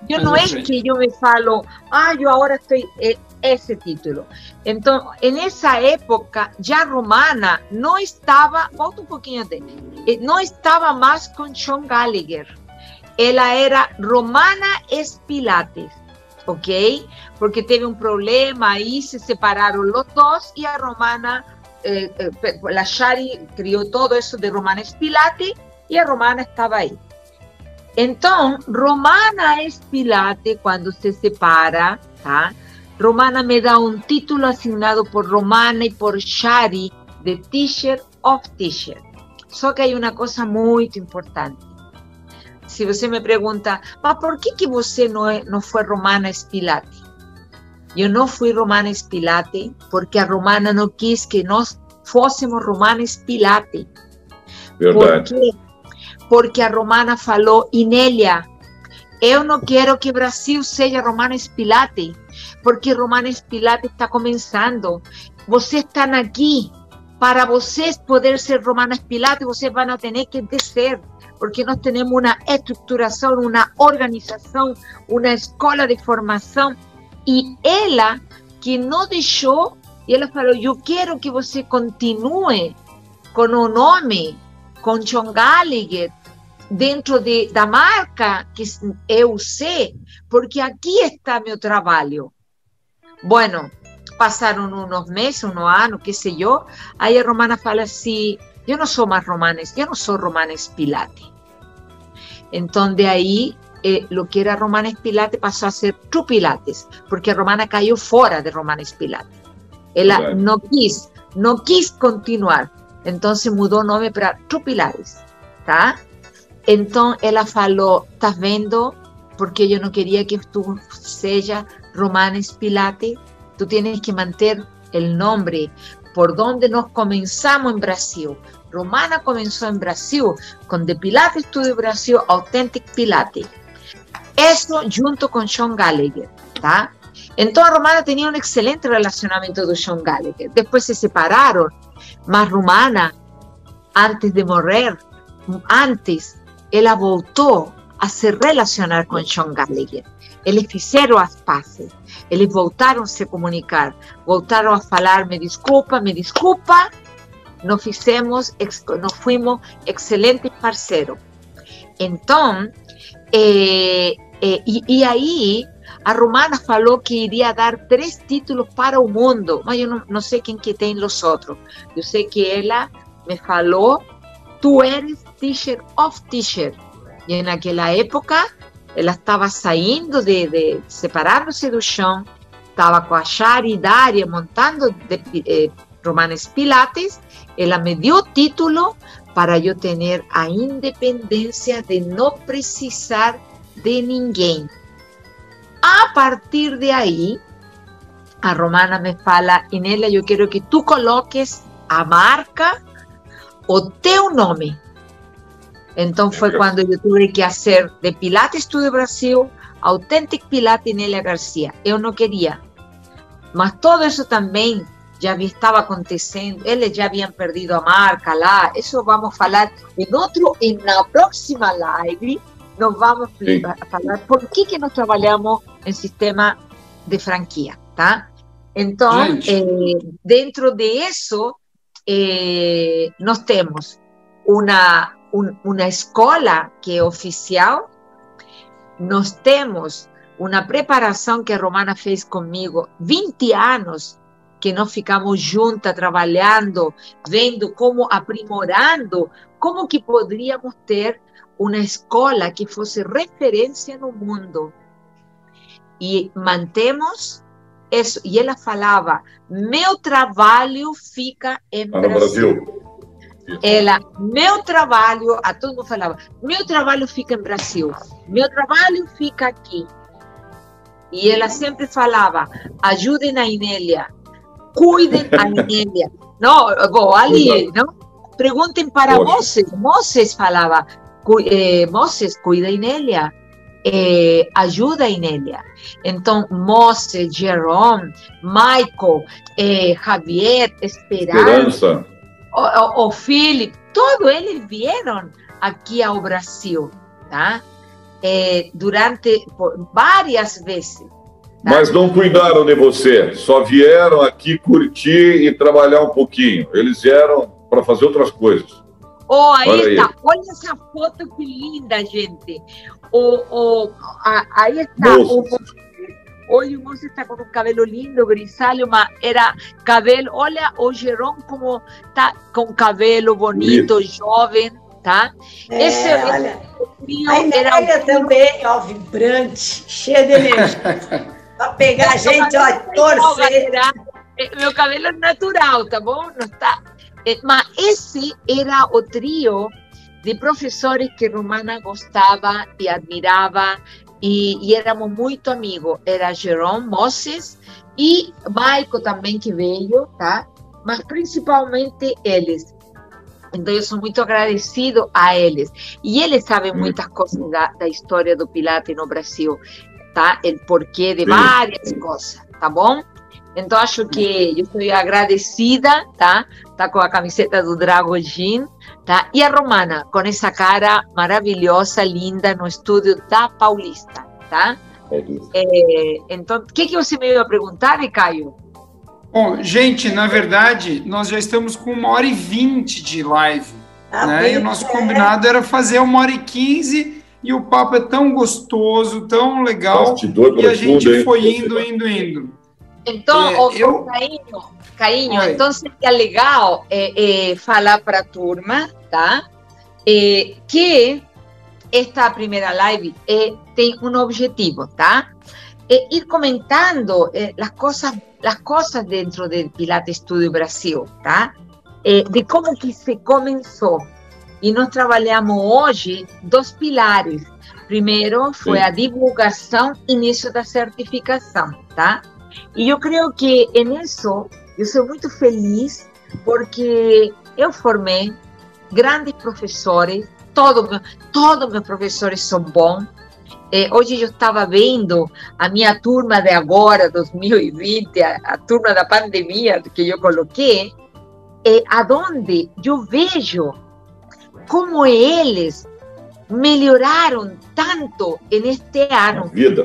yo no es que yo me falo, ah, yo ahora estoy, eh, ese título. Entonces, en esa época, ya Romana no estaba, volta un poquito de, eh, no estaba más con Sean Gallagher. Ella era Romana Espilates, ¿ok? Porque tuvo un problema ahí, se separaron los dos y a Romana eh, eh, la Shari crió todo eso de Romana Espilate y a Romana estaba ahí. Entonces, Romana Espilate, cuando se separa, Romana me da un título asignado por Romana y por Shari de Teacher of Teacher. Solo que hay una cosa muy importante. Si usted me pregunta, ¿por qué que usted no, no fue Romana Espilate? Yo no fui Romana Espilate porque a Romana no quis que nós fôssemos. Verdade. Por quê? Porque a Romana falou, Inélia, eu não quero que Brasil seja Romana Espilate, porque Romana Espilate está começando. Vocês estão aqui. Para vocês poder ser Romana Espilate, vocês vão ter que descer porque nós temos uma estruturação, uma organização, uma escola de formação e ela que não deixou, e ela falou: Eu quero que você continue com o nome, com John Gallagher, dentro de, da marca que eu sei, porque aqui está meu trabalho. Bueno, passaram uns meses, um ano, que sei eu, aí a Romana fala assim: Eu não sou mais Romana, eu não sou Romana Pilate. Então, de aí eh, lo que era Romana Pilates pasó a ser True Pilates, porque Romana cayó fuera de Romana Pilates. Ella okay. no quis, no quis continuar. Entonces mudó nombre para True Pilates, ¿tá? Entonces ella falou, ¿estás vendo? Porque yo no quería que tú seas Romana Pilates. Tú tienes que mantener el nombre por donde nos comenzamos en Brasil. Romana comenzó en Brasil con The Pilates Studio Brasil Authentic Pilates. Eso junto con Sean Gallagher, ¿tá? Entonces Romana tenía un excelente relacionamiento con Sean Gallagher. Después se separaron, mas Romana, antes de morir, antes, ela voltou a se relacionar com Sean Gallagher. Eles fizeram as pazes, eles voltaram a se comunicar, voltaram a falar, me desculpa, me desculpa, nos fizemos, nos fuimos excelentes parceiros. Então, eh, eh, y, ahí a Romana falou que iria dar três títulos para o mundo, mas eu não, não sei quem que tem os outros. Eu que ela me falou, tu eres teacher of teacher. E naquela época, ela estava saindo de, de separando-se do chão, estava com a e montando de, eh, Romanes Pilates, ela me deu o título para eu ter a independência de não precisar de ninguém. A partir de aí, a Romana me fala, Inélia, eu quero que tu coloques a marca, o teu nome. Então foi quando eu tive que fazer de Pilates Studio Brasil, Authentic Pilates Inélia Garcia. Eu não queria. Mas todo isso também já estava acontecendo, eles já haviam perdido a marca lá. Isso vamos falar em outro, e na próxima live, nós vamos Sim. falar por que, que nós trabalhamos em sistema de franquia, tá? Então, eh, dentro de isso, eh, nós temos uma, un, uma escola que é oficial, nós temos uma preparação que a Romana fez comigo, 20 anos que nós ficamos juntas trabalhando, vendo como aprimorando, como que poderíamos ter uma escola que fosse referência no mundo. E mantemos isso. E ela falava: meu trabalho fica em ah, Brasil. Brasil. Ela, meu trabalho, a todo mundo falava: meu trabalho fica em Brasil, meu trabalho fica aqui. E ela sempre falava: ajudem a Inélia, cuidem a Inélia. Não, bom, ali, não? Perguntem para Moses. Moses falava: eh, Moses, cuida Inélia eh, ajuda a Inélia. Então, Mose, Jerome, Michael, eh, Javier, Esperança, o, o, o Philip, todos eles vieram aqui ao Brasil, tá? Eh, durante várias vezes. Tá? Mas não cuidaram de você, só vieram aqui curtir e trabalhar um pouquinho. Eles vieram para fazer outras coisas. Oh, aí Olha está. Aí. Olha essa foto que linda, gente. O, o, a, aí está. O, Olha, o moço está com um cabelo lindo, grisalho, mas era cabelo. Olha o Jerome como está com cabelo bonito, jovem, tá? É, Esse olha, a era um também, ó, vibrante, cheia de energia. para pegar a gente, ó, torcer. Meu cabelo é natural, tá bom? Não está eh, mas esse era o trio de professores que Romana gostava e admirava e, e éramos muito amigos. Era Jerome Moses e Michael também que veio, tá? Mas principalmente eles. Então eu sou muito agradecido a eles. E eles sabem hum. muitas coisas da, da história do Pilates no Brasil, tá? O porquê de várias coisas, tá bom? Então acho que eu estou agradecida, tá? Tá com a camiseta do Drago Jean, tá? E a Romana com essa cara maravilhosa, linda no estúdio da Paulista, tá? É, então, o que, que você me ia perguntar, Caio? Bom, gente, na verdade, nós já estamos com uma hora e vinte de live. Ah, né? E o nosso é. combinado era fazer uma hora e quinze e o papo é tão gostoso, tão legal. e a gente foi indo, indo, indo. Então, é, eu... Cainho, Cainho então seria legal é, é, falar para a turma, tá? É, que esta primeira live é, tem um objetivo, tá? É ir comentando as coisas, as coisas dentro do Pilates Studio Brasil, tá? de como que se começou. E nós trabalhamos hoje dois pilares. Primeiro foi Sim. a divulgação início da certificação, tá? E eu creio que nisso eu sou muito feliz porque eu formei grandes professores, todos todos meus professores são bons. Eh, hoje eu estava vendo a minha turma de agora, 2020, a, a turma da pandemia que eu coloquei, eh, aonde eu vejo como eles melhoraram tanto neste ano, vida.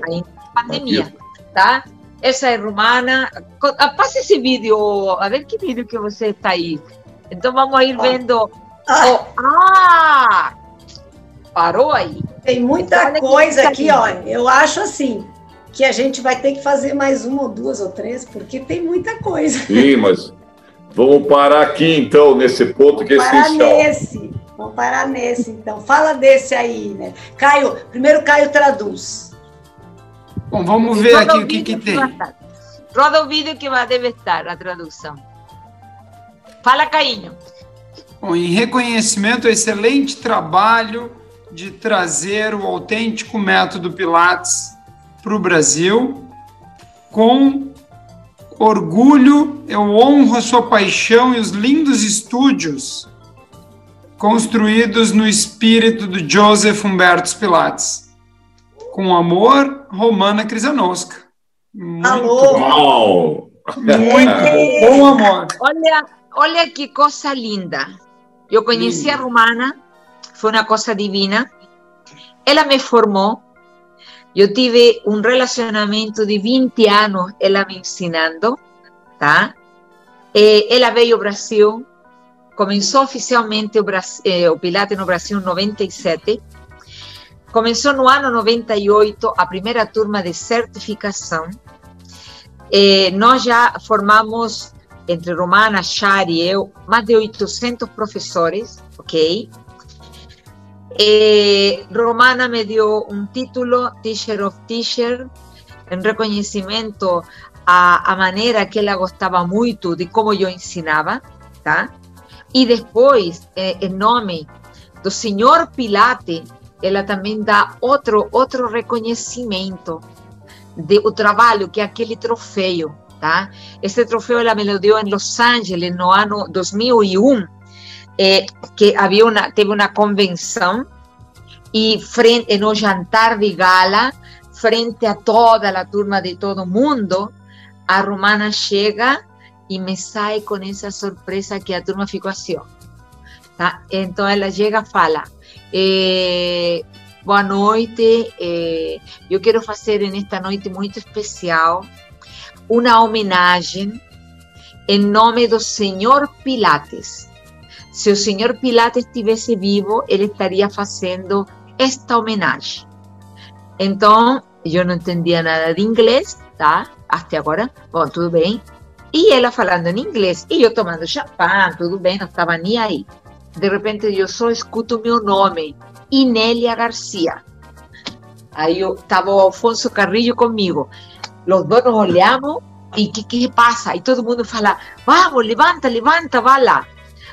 pandemia, tá? Essa é romana. Ah, passa esse vídeo, a ver que vídeo que você está aí. Então vamos ir vendo. Ah, oh, ah parou aí. Tem muita coisa aqui, olha. Eu acho assim que a gente vai ter que fazer mais uma ou duas ou três, porque tem muita coisa. Sim, mas vamos parar aqui então, nesse ponto que é essencial. Parar nesse. Vamos parar nesse, então. Fala desse aí, né? Caio, primeiro Caio traduz. Bom, vamos ver aqui o que, que tem. Roda o vídeo que vai deve estar a tradução. Fala, Cainho. Bom, em reconhecimento ao excelente trabalho de trazer o autêntico método Pilates para o Brasil, com orgulho, eu honro a sua paixão e os lindos estúdios construídos no espírito do Joseph Humberto Pilates. Com amor, Romana Crisanowska. Muito Alô! Bom. Muito bom amor. Olha, olha que coisa linda. Eu conheci a Romana, foi uma coisa divina. Ela me formou. Eu tive um relacionamento de 20 anos, ela me ensinando, tá? ela veio ao Brasil, começou oficialmente o, Brasil, eh, o Pilates no Brasil em 97. Começou no ano 98 a primeira turma de certificação. Eh, nós já formamos, entre Romana, Chari e eu, mais de 800 professores, ok? Eh, Romana me deu um título, Teacher of Teacher, em reconhecimento à, à maneira que ela gostava muito de como eu ensinava, tá? E depois, eh, em nome do Senhor Pilate, ela também dá outro outro reconhecimento do trabalho que é aquele troféu, tá? Esse troféu ela me deu em Los Angeles no ano 2001, eh, que havia uma teve uma convenção e frente no jantar de gala, frente a toda a turma de todo mundo, a romana chega e me sai com essa surpresa que a turma ficou assim. Tá? Então ela chega e fala, eh, boa noite, eh, eu quero fazer nesta noite muito especial uma homenagem em nome do Senhor Pilates. Se o Senhor Pilates estivesse vivo, ele estaria fazendo esta homenagem. Então, eu não entendia nada de inglês, tá? Até agora, bom, tudo bem. E ela falando em inglês, e eu tomando champanhe, tudo bem, não estava nem aí. De repente eu só escuto meu nome, Inélia Garcia. Aí eu o Alfonso Carrillo comigo. Os dois nos olhamos e o que, que passa? E todo mundo fala, vamos, levanta, levanta, vai lá.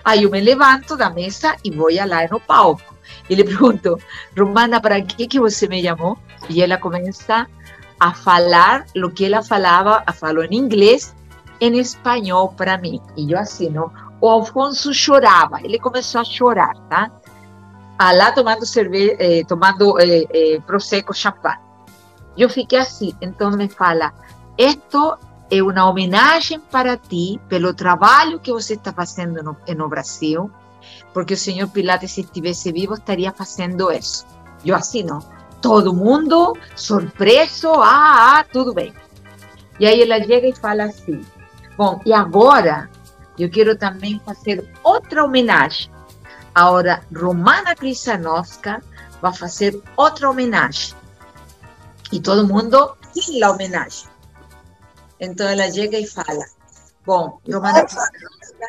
Aí eu me levanto da mesa e vou lá no palco. E le pergunto, Romana, para que, que você me chamou? E ela começa a falar o que ela falava, falou em inglês em espanhol para mim. E eu assim, não? O Alfonso chorava, ele começou a chorar, tá? Ah, lá tomando cerveja, eh, tomando eh, eh, prosecco, champanhe. Eu fiquei assim, então me fala, esto é uma homenagem para ti pelo trabalho que você está fazendo no, no Brasil, porque o senhor Pilates, se estivesse vivo, estaria fazendo isso. Eu assim, não. Todo mundo surpreso, ah, ah, tudo bem. E aí ela chega e fala assim, Bom, e agora eu quero também fazer outra homenagem. Agora, Romana Krisanowska vai fazer outra homenagem. E todo mundo quer a homenagem. Então ela chega e fala: Bom, Romana Krisanowska,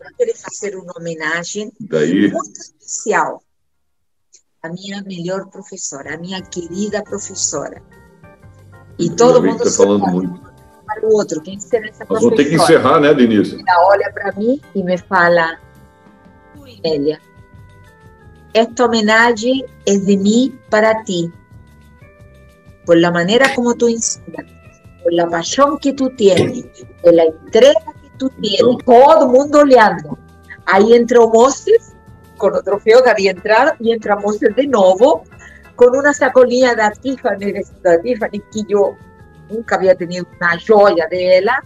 eu quero fazer uma homenagem Daí. muito especial à minha melhor professora, a minha querida professora. E todo mundo está falando muito para o outro. Quem será essa Nós vamos ter que encerrar, né, Denise? Ela olha para mim e me fala, Elia, esta homenagem é de mim para ti. Por la maneira como tu ensinas, por la paixão que tu tienes, pela entrega que tu tienes, todo mundo olhando. Aí entra o Moses, com o troféu que havia entrado, e entra Moses de novo, com uma sacolinha da Tiffany, da Tiffany que eu nunca había tenido una joya de ella,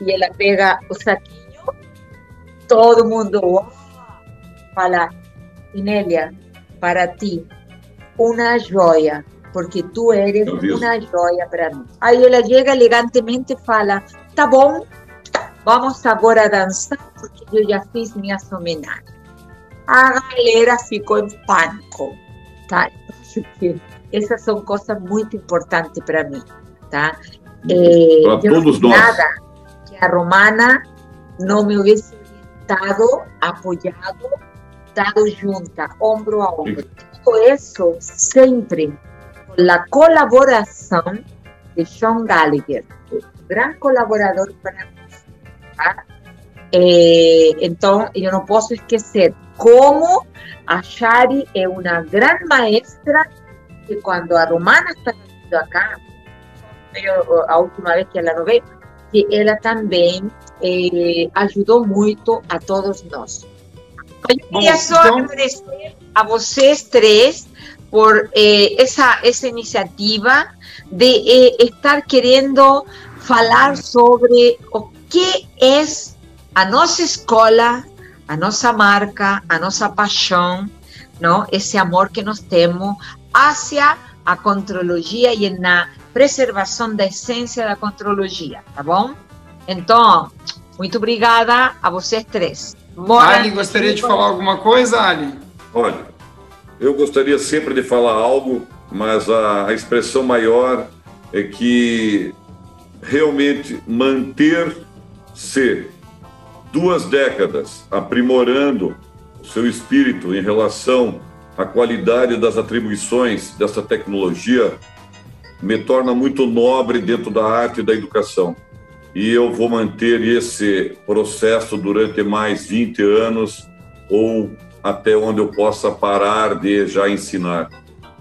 y ella pega o saquinho, todo el mundo fala, Inélia, para ti, una joya, porque tú eres una joya para mí. Aí ela chega elegantemente e fala, tá bom, vamos agora dançar, porque eu já fiz minhas homenagens. A galera ficou em pânico, tá? Essas são coisas muito importantes para mim. ¿Tá? Eh, Para todos nós. Nada que a Romana não me hubiese orientado, apoiado, dado junta, ombro a ombro. Sí. Todo isso sempre com a colaboração de Sean Gallagher, grande colaborador para nós. ¿tá? Eh, então, eu não posso esquecer como a Shari é uma grande maestra que quando a Romana está acá, eu, a última vez que ela veio, que ela também eh, ajudou muito a todos nós. Eu queria só agradecer a vocês três por eh, essa, essa iniciativa de eh, estar querendo falar sobre o que é a nossa escola, a nossa marca, a nossa paixão, não? esse amor que nós temos hacia a contrologia e na preservação da essência da contrologia, tá bom? Então, muito obrigada a vocês três. Bora- Ali, gostaria de falar alguma coisa, Ali? Olha, eu gostaria sempre de falar algo, mas a, a expressão maior é que realmente manter-se duas décadas aprimorando o seu espírito em relação à qualidade das atribuições dessa tecnologia me torna muito nobre dentro da arte e da educação. E eu vou manter esse processo durante mais 20 anos ou até onde eu possa parar de já ensinar.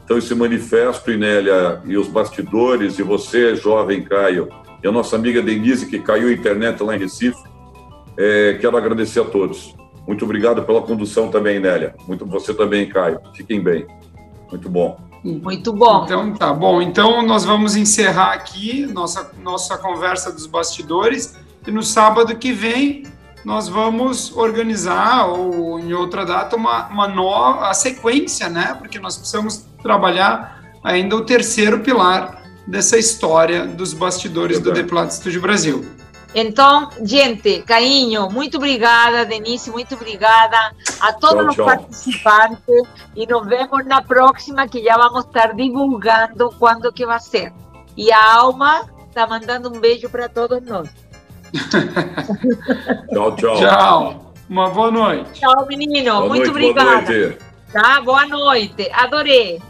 Então, esse manifesto, Inélia, e os bastidores, e você, jovem Caio, e a nossa amiga Denise, que caiu a internet lá em Recife, é, quero agradecer a todos. Muito obrigado pela condução também, Inélia. Muito você também, Caio. Fiquem bem. Muito bom. Muito bom. Então tá bom. Então nós vamos encerrar aqui nossa nossa conversa dos bastidores e no sábado que vem nós vamos organizar ou em outra data uma, uma nova a sequência, né? Porque nós precisamos trabalhar ainda o terceiro pilar dessa história dos bastidores do Verdade. Deplat Studio Brasil. Então, gente, Cainho, muito obrigada, Denise, muito obrigada a todos Tchau, os participantes e nos vemos na próxima que já vamos estar divulgando quando que vai ser. E a Alma está mandando um beijo para todos nós. Tchau, tchau. Tchau. Uma boa noite. Tchau, menino, Boa muito noite, boa obrigada. noite. Tá? Boa noite, adorei.